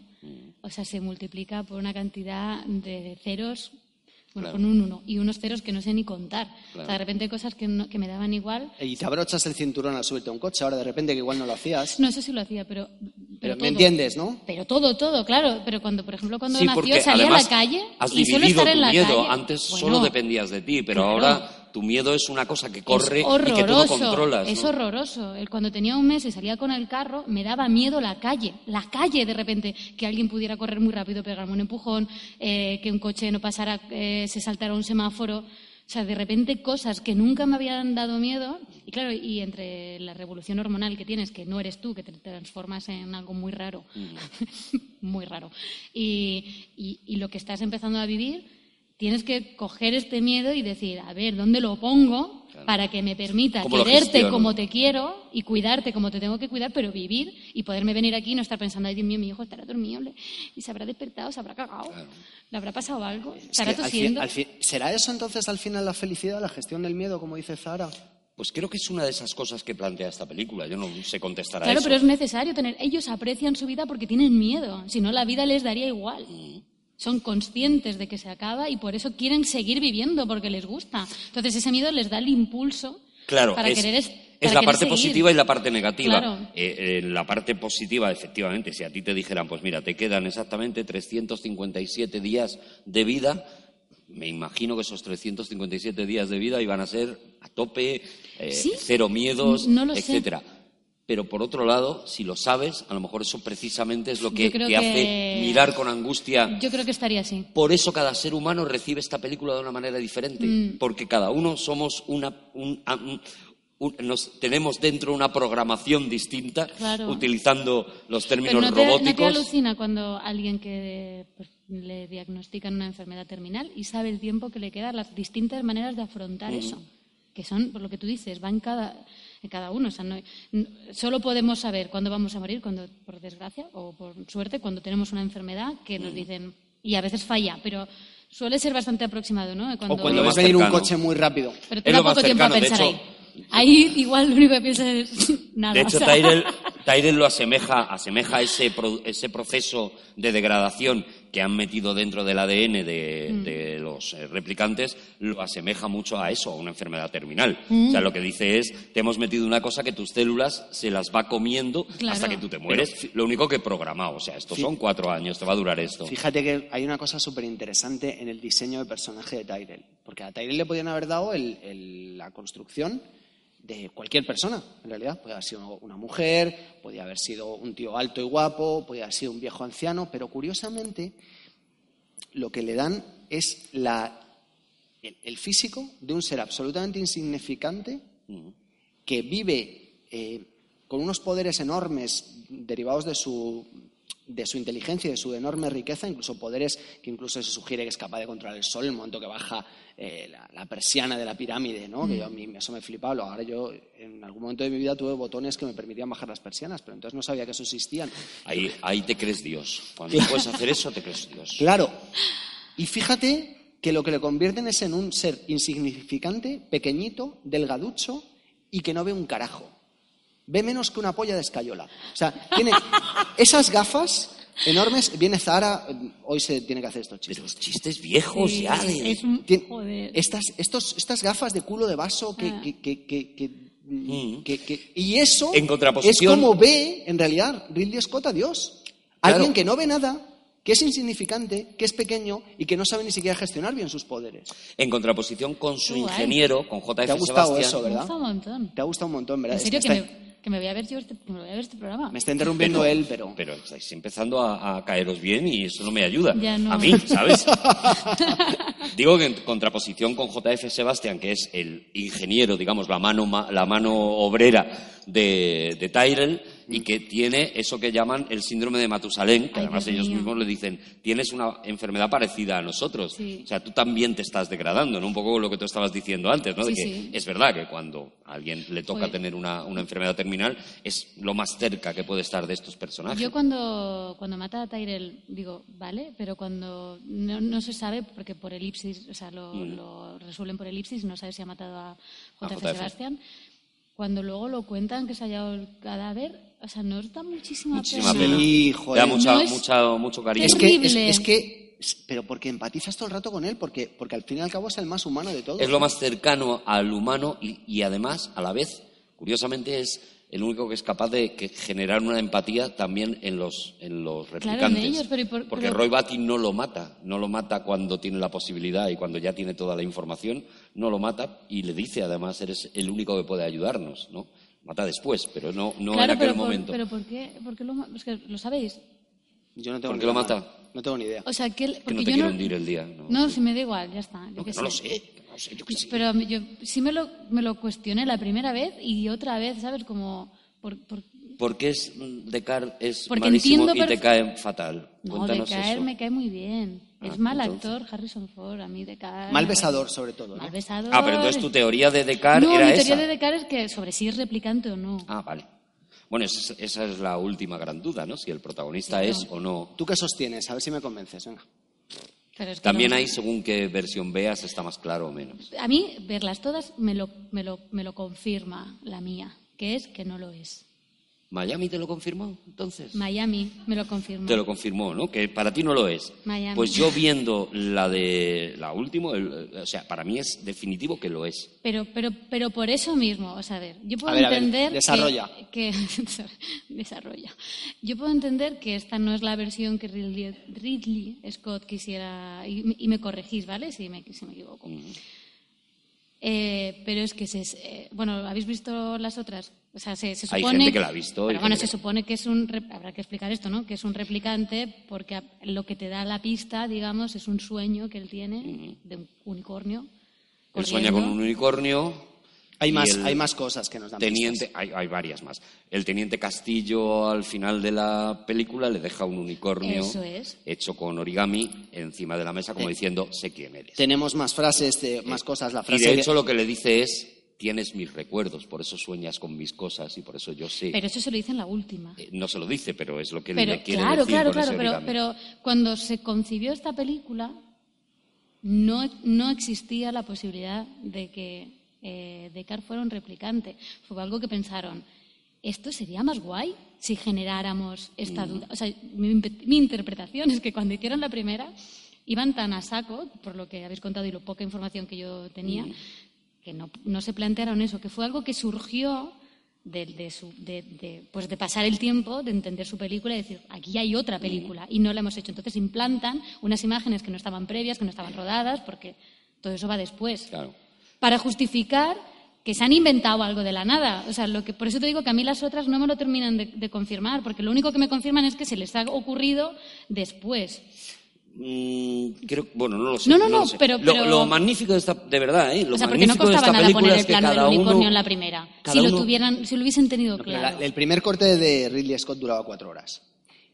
o sea, se multiplica por una cantidad de ceros, bueno, Claro. con un uno, y unos ceros que no sé ni contar. O sea, de repente cosas que, no- que me daban igual. Y te abrochas el cinturón al subirte a un coche, ahora de repente que igual no lo hacías. No, eso sí lo hacía, pero... Pero me entiendes, ¿no? Pero todo, todo, claro. Pero cuando, por ejemplo, cuando Sí, nació salía a la calle has y solo estar en tu la miedo. calle. Antes Bueno, solo dependías de ti, pero claro. ahora tu miedo es una cosa que corre y que tú no controlas. Es horroroso. Cuando tenía un mes y salía con el carro, me daba miedo la calle. La calle, de repente, que alguien pudiera correr muy rápido, pegarme un empujón, eh, que un coche no pasara, eh, se saltara un semáforo. O sea, de repente cosas que nunca me habían dado miedo. Y claro, y entre la revolución hormonal que tienes, que no eres tú, que te transformas en algo muy raro, muy raro, y, y- y lo que estás empezando a vivir, tienes que coger este miedo y decir, a ver, ¿dónde lo pongo para que me permita ¿Cómo lo quererte como te quiero y cuidarte como te tengo que cuidar, pero vivir y poderme venir aquí y no estar pensando, ay Dios mío, mi hijo estará dormido y se habrá despertado, se habrá cagado, le habrá pasado algo, Es estará que al fin- tosiendo. al fin- ¿Será eso entonces al final la felicidad, la gestión del miedo, como dice Zara? Pues creo que es una de esas cosas que plantea esta película. Yo no sé contestar a Claro, eso. pero es necesario tener. Ellos aprecian su vida porque tienen miedo. Si no, la vida les daría igual. Son conscientes de que se acaba y por eso quieren seguir viviendo porque les gusta. Entonces ese miedo les da el impulso Claro, para es, querer es, la parte seguir. positiva y la parte negativa. Claro. Eh, eh, la parte positiva, efectivamente, si a ti te dijeran, pues mira, te quedan exactamente 357 días de vida, me imagino que esos 357 días de vida iban a ser a tope, eh, ¿Sí? cero miedos, No sé. Pero por otro lado, si lo sabes, a lo mejor eso precisamente es lo que te hace mirar con angustia Yo creo que estaría así. por eso cada ser humano recibe esta película de una manera diferente, Mm. porque cada uno somos una, un- a- un- un- nos, tenemos dentro una programación distinta, Claro. utilizando los Pero términos ¿no te, ¿no te robóticos. alucina cuando alguien que pues, le diagnostican una enfermedad terminal y sabe el tiempo que le queda, las distintas maneras de afrontar eso? Que son, por lo que tú dices, van cada, en cada uno. O sea, no- solo podemos saber cuándo vamos a morir, cuando, por desgracia o por suerte, cuando tenemos una enfermedad que nos dicen, y a veces falla, pero suele ser bastante aproximado, ¿no? O cuando ves más venir un coche muy rápido. Pero te da poco tiempo a de pensar hecho- ahí. Ahí igual lo único que piensas es nada. De hecho, o sea. Tyrell, Tyrell lo asemeja, asemeja ese, pro- ese proceso de degradación que han metido dentro del ADN de, Mm. de los eh, replicantes lo asemeja mucho a eso, a una enfermedad terminal. Mm. O sea, lo que dice es, te hemos metido una cosa que tus células se las va comiendo Claro. hasta que tú te mueres. lo único que programado. O sea, estos son cuatro años, te va a durar esto. Fíjate que hay una cosa súper interesante en el diseño del personaje de Tyrell. Porque a Tyrell le podían haber dado el- el- la construcción de cualquier persona, en realidad. Podía haber sido una mujer, podía haber sido un tío alto y guapo, podía haber sido un viejo anciano, pero curiosamente lo que le dan es la, el, el físico de un ser absolutamente insignificante que vive eh, con unos poderes enormes derivados de su, de su inteligencia y de su enorme riqueza, incluso poderes que incluso se sugiere que es capaz de controlar el sol en el momento que baja eh, la, la persiana de la pirámide, ¿no? Que yo, a mí eso me flipaba. Ahora yo en algún momento de mi vida tuve botones que me permitían bajar las persianas, pero entonces no sabía que eso existían. Ahí, ahí te crees Dios. Cuando puedes hacer eso, te crees Dios. Claro. Y fíjate que lo que le convierten es en un ser insignificante, pequeñito, delgaducho y que no ve un carajo. Ve menos que una polla de escayola. O sea, tiene esas gafas enormes. Viene Zara, hoy se tiene que hacer estos Pero chistes. chistes viejos Sí, ya. de- es un- joder. estas, estos, estas gafas de culo de vaso que, Ah. que- que- que- que- Mm. que- que- y eso En es como ve en realidad Ridley Scott a Dios. Claro. Alguien que no ve nada, que es insignificante, que es pequeño y que no sabe ni siquiera gestionar bien sus poderes. En contraposición con su ingeniero, con JF ¿Te ha gustado Sebastián. eso, Me verdad? gusta un montón. Te ha gustado un montón, ¿verdad? En serio, Es que que me, que me voy a ver yo este, que me voy a ver este programa. Me está interrumpiendo él, pero... Pero estáis empezando a, a caeros bien y eso no me ayuda. Ya no. A mí, ¿sabes? Digo que en contraposición con JF Sebastián, que es el ingeniero, digamos, la mano, ma- la mano obrera de, de Tyrell, y que tiene eso que llaman el síndrome de Matusalén, que Ay, además ellos mío. mismos le dicen, tienes una enfermedad parecida a nosotros. Sí. O sea, tú también te estás degradando, ¿no? Un poco lo que tú estabas diciendo antes, ¿no? De Sí, que sí. es verdad que cuando a alguien le toca Pues- tener una, una enfermedad terminal, es lo más cerca que puede estar de estos personajes. Yo cuando, cuando mata a Tyrell digo, vale, pero cuando no, no se sabe, porque por elipsis, o sea, lo, Mm. lo resuelven por elipsis, no sabe si ha matado a A JF, JF. Sebastián. Cuando luego lo cuentan que se ha hallado el cadáver, o sea, nos da muchísima, Muchísima pena. pena. Sí, joder. da mucha, No es- mucha, mucho cariño. Es que, es, Terrible. es que... Pero porque empatizas todo el rato con él, porque, porque al fin y al cabo es el más humano de todos. Es lo más cercano al humano y, y además, a la vez, curiosamente, es el único que es capaz de que generar una empatía también en los, en los Claro, replicantes. en ellos, pero y por- Porque pero- Roy Batty no lo mata, no lo mata cuando tiene la posibilidad y cuando ya tiene toda la información, no lo mata y le dice además, eres el único que puede ayudarnos, ¿no? Mata después, pero no, no claro, en aquel pero, por, momento. pero ¿por qué? ¿Por qué lo, es que lo sabéis? Yo no tengo ¿Por ni qué lo idea, mata? No tengo ni idea. O sea, que, él- que porque no te yo quiero no, hundir el día. No, No, si me da igual, ya está. yo No, que no lo sé. no lo sé, yo sé. Pero yo sí me lo, me lo cuestioné la primera vez y otra vez, ¿sabes? Como, por, por- Porque es Decar es Porque malísimo entiendo y te cae fatal. no, de Cuéntanos caer eso. me cae muy bien. Ah, es mal entonces. actor Harrison Ford, a mí de caer. Mal besador, sobre todo. ¿no? Mal besador. Ah, pero entonces tu teoría de Decar no, era mi esa. teoría de Decar es que sobre si es replicante o no. Ah, vale. Bueno, esa es, esa es la última gran duda, ¿no? Si el protagonista es o no. ¿Tú qué sostienes? A ver si me convences. Venga. Pero es que También no- hay, según qué versión veas, está más claro o menos. A mí, verlas todas me lo, me, lo, me lo confirma la mía, que es que no lo es. ¿Miami te lo confirmó, entonces? Miami me lo confirma. Te lo confirmó, ¿no? Que para ti no lo es. Miami. Pues yo viendo la de la última, el- o sea, para mí es definitivo que lo es. Pero, pero, pero por eso mismo, o sea, a ver, yo puedo A ver, a ver, entender que- desarrolla. que, desarrolla. Yo puedo entender que esta no es la versión que Ridley, Ridley Scott quisiera y, y me corregís, ¿vale? Si me, si me equivoco. Mm. Eh, pero es que se, eh, bueno, ¿habéis visto las otras? O sea, se, se Hay supone gente que la ha visto Pero bueno, se supone que es un habrá que explicar esto, ¿no? Que es un replicante porque lo que te da la pista, digamos, es un sueño que él tiene de un unicornio. Él sueña con un unicornio. Hay y más, el hay más cosas que nos dan Teniente, pistas. hay, hay varias más. El teniente Castillo al final de la película le deja un unicornio Eso es. hecho con origami encima de la mesa Eh, como diciendo sé quién eres. Tenemos más frases, de, más cosas. La Y frase de de- hecho lo que le dice es tienes mis recuerdos, por eso sueñas con mis cosas y por eso yo sé. Pero eso se lo dice en la última. Eh, No se lo dice, pero es lo que Pero le quiere claro, decir claro, ese claro, pero, pero cuando se concibió esta película no, no existía la posibilidad de que eh, Descartes fuera un replicante. Fue algo que pensaron. esto sería más guay si generáramos esta duda. O sea, mi, mi interpretación es que cuando hicieron la primera iban tan a saco, por lo que habéis contado y lo poca información que yo tenía, que no, no se plantearon eso, que fue algo que surgió de, de su- de- de, pues de pasar el tiempo, de entender su película y decir, aquí hay otra película y no la hemos hecho. Entonces implantan unas imágenes que no estaban previas, que no estaban rodadas, porque todo eso va después Claro. Para justificar que se han inventado algo de la nada. O sea, lo que, por eso te digo que a mí las otras no me lo terminan de, de confirmar, porque lo único que me confirman es que se les ha ocurrido después. Mm, creo, bueno, no lo sé. No, no, lo no, sé. pero- Lo, pero- lo magnífico de esta, de verdad, ¿eh? Lo o sea, porque no costaba nada poner el plano del unicornio uno- en la primera. Si lo uno- tuvieran, si lo hubiesen tenido No, claro. la- el primer corte de Ridley Scott duraba cuatro horas.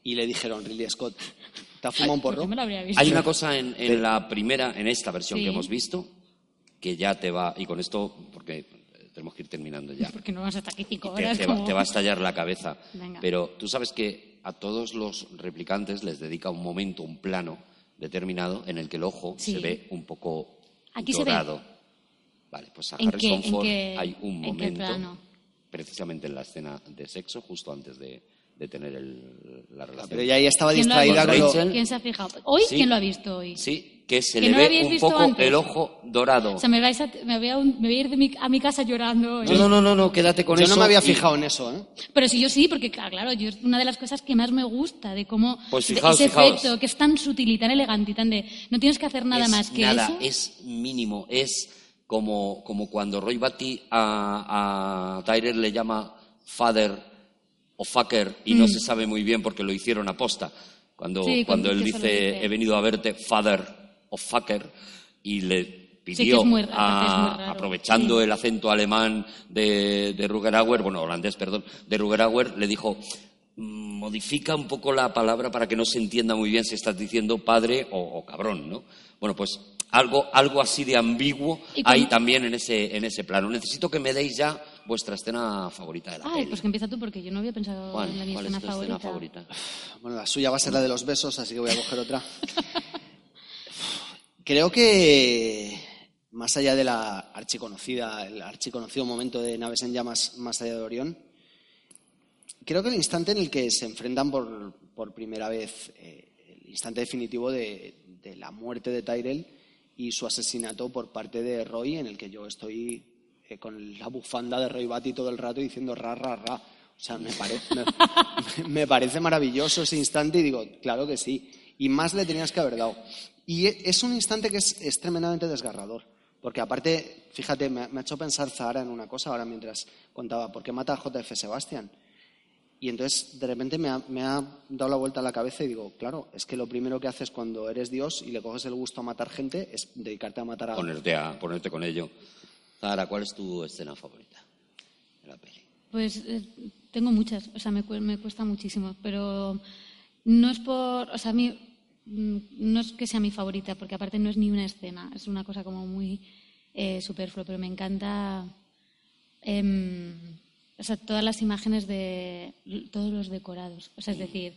Y le dijeron, Ridley Scott, ¿te has fumado un ¿Por porro? qué me lo habría visto? Hay una cosa en, en la primera, en esta versión Sí. que hemos visto, que ya te va, y con esto, porque tenemos que ir terminando ya, Porque no vamos a estar aquí cinco horas. te va, como- te va a estallar la cabeza. Venga. Pero tú sabes que a todos los replicantes les dedica un momento, un plano determinado en el que el ojo Sí. se ve un poco Aquí se ve. dorado. Vale, pues a ¿En Harrison Ford hay un momento, precisamente en la escena de sexo, justo antes de, de tener el- la relación. Pero ya ahí estaba ¿Quién distraída visto? con lo- Rachel. ¿Quién se ha fijado? ¿Hoy Sí. quién lo ha visto hoy? Sí, que se ¿Que le no ve un poco antes? el ojo dorado. O sea, me, vais a, me, voy a, un- me voy a ir de mi- a mi casa llorando. No, no, no, no, no, quédate con Yo eso. no me había y- fijado en eso, ¿eh? Pero sí, yo sí, porque claro, claro, yo es una de las cosas que más me gusta de cómo Pues fijaos, ese fijaos. efecto que es tan sutil y tan elegante y tan de no tienes que hacer nada es más que nada, eso. es mínimo, es como, como cuando Roy Batty a, a Tyler le llama father o fucker y no se sabe muy bien porque lo hicieron aposta. Cuando, Mm. Sí, cuando él dice, dice. he venido a verte father o fucker y le pidió, a- aprovechando sí. el acento alemán de, de Rugerauer, bueno, holandés, perdón, de Rugerauer, le dijo, "Mm, modifica un poco la palabra para que no se entienda muy bien si estás diciendo padre o, o cabrón, ¿no? Bueno, pues algo, algo así de ambiguo hay también en ese, en ese plano. Necesito que me deis ya vuestra escena favorita de la Ay, peli. pues que empieza tú porque yo no había pensado en la mi ¿cuál es escena favorita? Bueno, la suya va a ser la de los besos, así que voy a coger otra. Creo que más allá de la archiconocida, el archiconocido momento de naves en llamas más allá de Orión, creo que el instante en el que se enfrentan por, por primera vez, eh, el instante definitivo de, de la muerte de Tyrell y su asesinato por parte de Roy, en el que yo estoy eh, con la bufanda de Roy Batty todo el rato diciendo ra, ra, ra. O sea, me, pare- me- parece maravilloso ese instante y digo, claro que sí. Y más le tenías que haber dado. Y e- es un instante que es, tremendamente desgarrador. Porque aparte, fíjate, me, me ha hecho pensar Zahara en una cosa ahora mientras contaba, ¿por qué mata a JF Sebastián? Y entonces de repente me ha, me ha dado la vuelta a la cabeza y digo, claro, es que lo primero que haces cuando eres Dios y le coges el gusto a matar gente es dedicarte a matar a... Ponerte, a, ponerte con ello. Zara, ¿cuál es tu escena favorita de la peli? Pues eh, tengo muchas, o sea, me, cu- me cuesta muchísimo, pero no es por, o sea, a mí mm, no es que sea mi favorita, porque aparte no es ni una escena, es una cosa como muy eh, superflua, pero me encanta, em, o sea, todas las imágenes de todos los decorados, o sea, es decir,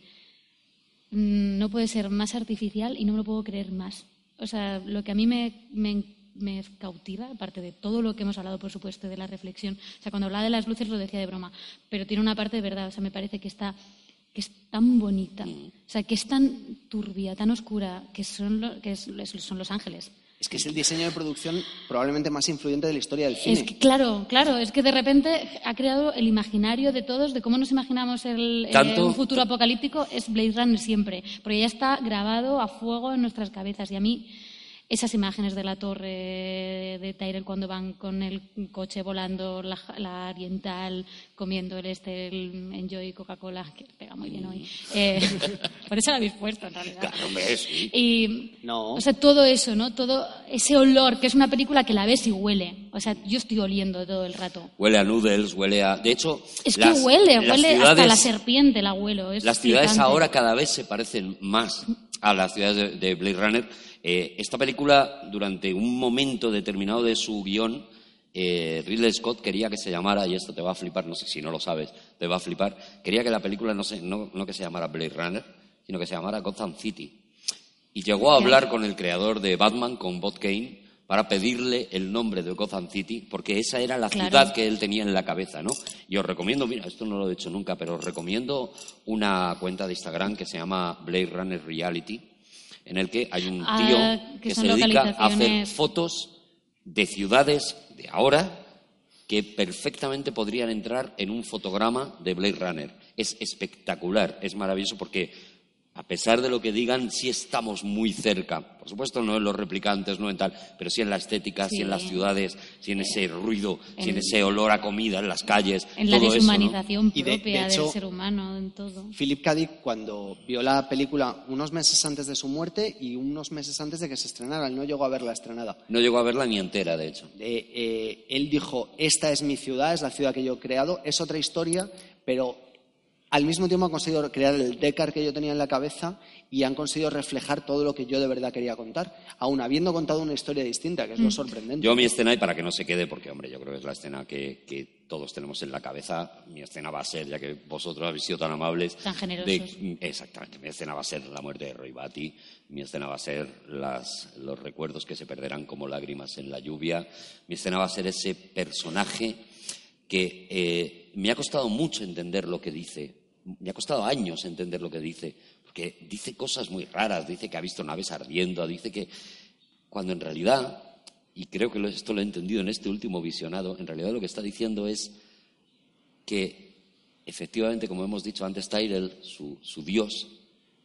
mm, no puede ser más artificial y no me lo puedo creer más. O sea, lo que a mí me, me, me cautiva, aparte de todo lo que hemos hablado, por supuesto, de la reflexión, o sea, cuando hablaba de las luces lo decía de broma, pero tiene una parte de verdad, o sea, me parece que está que es tan bonita, o sea, que es tan turbia, tan oscura, que son, lo- que es- son Los Ángeles. Es que es el diseño de producción probablemente más influyente de la historia del cine. Es que, claro, claro, es que de repente ha creado el imaginario de todos de cómo nos imaginamos el, eh, un futuro apocalíptico, es Blade Runner siempre, porque ya está grabado a fuego en nuestras cabezas y a mí esas imágenes de la torre de Tyrell cuando van con el coche volando, la, la oriental, comiendo el este, el Enjoy Coca-Cola, que pega muy bien hoy. Eh, por eso lo habéis puesto, en realidad. Claro, hombre, sí. Y, No. O sea, todo eso, ¿no? Todo ese olor, que es una película que la ves y huele. O sea, yo estoy oliendo todo el rato. Huele a noodles, huele a... De hecho... Es las- que huele, huele hasta la serpiente, la huelo. Es Las ciudades ahora cada vez se parecen más a las ciudades de, de Blade Runner. Eh, esta película, durante un momento determinado de su guion, eh, Ridley Scott quería que se llamara, y esto te va a flipar, no sé si no lo sabes, te va a flipar, quería que la película no, se, no, no que se llamara Blade Runner, sino que se llamara Gotham City. Y llegó a hablar con el creador de Batman, con Bob Kane, para pedirle el nombre de Gotham City, porque esa era la ciudad que él tenía en la cabeza, ¿no? Y os recomiendo, mira, esto no lo he hecho nunca, pero os recomiendo una cuenta de Instagram que se llama Blade Runner Reality, en el que hay un Ah, tío que que, se dedica a hacer fotos de ciudades de ahora que perfectamente podrían entrar en un fotograma de Blade Runner. Es espectacular, es maravilloso porque a pesar de lo que digan, sí estamos muy cerca. Por supuesto, no en los replicantes, no en tal, pero sí en la estética, sí, Sí. en las ciudades, sí en ese ruido, sí en ese olor a comida en las calles. En la todo eso, ¿no? deshumanización Y de- de propia hecho- del ser humano, en todo. Philip K. Dick, cuando vio la película unos meses antes de su muerte y unos meses antes de que se estrenara, él no llegó a verla estrenada. No llegó a verla ni entera, de hecho. Eh, eh, él dijo, esta es mi ciudad, es la ciudad que yo he creado, es otra historia, pero al mismo tiempo han conseguido crear el Deckard que yo tenía en la cabeza y han conseguido reflejar todo lo que yo de verdad quería contar, aun habiendo contado una historia distinta, que es lo sorprendente. Yo mi escena, y para que no se quede, porque hombre, yo creo que es la escena que, que todos tenemos en la cabeza, mi escena va a ser, ya que vosotros habéis sido tan amables. Tan generosos. de- exactamente, mi escena va a ser la muerte de Roy Batty, mi escena va a ser las, los recuerdos que se perderán como lágrimas en la lluvia, mi escena va a ser ese personaje que eh, me ha costado mucho entender lo que dice, me ha costado años entender lo que dice, porque dice cosas muy raras, dice que ha visto naves ardiendo, dice que cuando en realidad, y creo que esto lo he entendido en este último visionado, en realidad lo que está diciendo es que efectivamente, como hemos dicho antes, Tyrell, su, su Dios,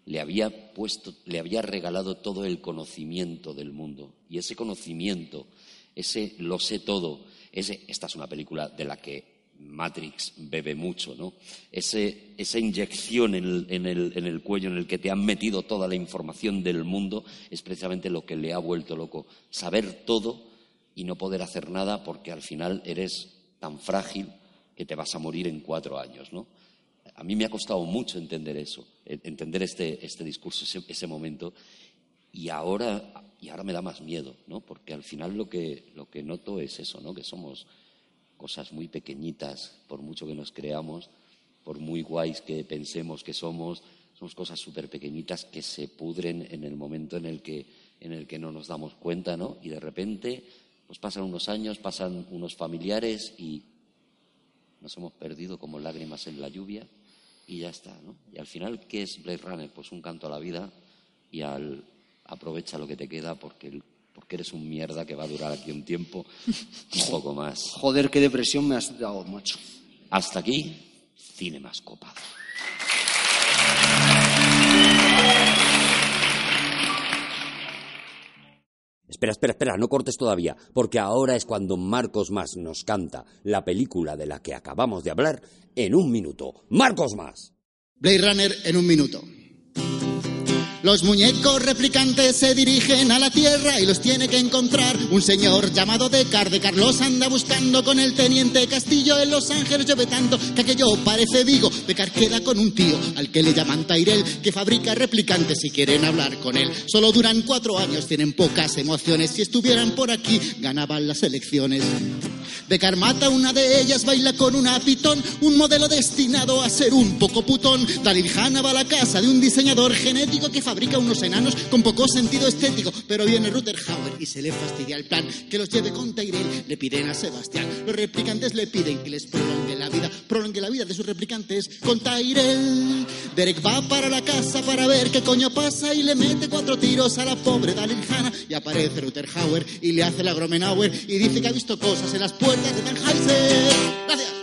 le había puesto, le había regalado todo el conocimiento del mundo. Y ese conocimiento, ese lo sé todo, ese, esta es una película de la que Matrix bebe mucho, ¿no? Esa inyección en el, cuello en el que te han metido toda la información del mundo es precisamente lo que le ha vuelto loco. Saber todo y no poder hacer nada porque al final eres tan frágil que te vas a morir en cuatro años, ¿no? A mí me ha costado mucho entender eso, entender este, este discurso, ese, ese momento, y ahora, y ahora me da más miedo, ¿no? Porque al final lo que, lo que noto es eso, ¿no? Que somos cosas muy pequeñitas, por mucho que nos creamos, por muy guays que pensemos que somos, somos cosas súper pequeñitas que se pudren en el momento en el que, en el que no nos damos cuenta, ¿no? Y de repente, pues pasan unos años, pasan unos familiares y nos hemos perdido como lágrimas en la lluvia y ya está, ¿no? Y al final, ¿qué es Blade Runner? Pues un canto a la vida y al aprovecha lo que te queda porque, el- porque eres un mierda que va a durar aquí un tiempo, un poco más. Joder, qué depresión me has dado, macho. Hasta aquí, cine más copado. Espera, espera, espera, no cortes todavía, porque ahora es cuando Marcos Más nos canta la película de la que acabamos de hablar en un minuto. ¡Marcos Más! Blade Runner en un minuto. Los muñecos replicantes se dirigen a la Tierra y los tiene que encontrar un señor llamado Deckard. De Carlos anda buscando con el teniente Castillo en Los Ángeles. Llueve tanto que aquello parece Vigo. Deckard queda con un tío al que le llaman Tyrell, que fabrica replicantes si quieren hablar con él. Solo duran cuatro años, tienen pocas emociones. Si estuvieran por aquí, ganaban las elecciones. Deckard mata una de ellas, baila con una pitón, un modelo destinado a ser un poco putón. Dalil va a la casa de un diseñador genético que fabrica unos enanos con poco sentido estético. Pero viene Ruther Hauer y se le fastidia el plan que los lleve con Tyrell. Le piden a Sebastián. Los replicantes le piden que les prolongue la vida, prolongue la vida de sus replicantes con Tyrell. Derek va para la casa para ver qué coño pasa y le mete cuatro tiros a la pobre Dalil Hanna. Y aparece Ruther Hauer y le hace la Gromenauer y dice que ha visto cosas en las puertas Gracias.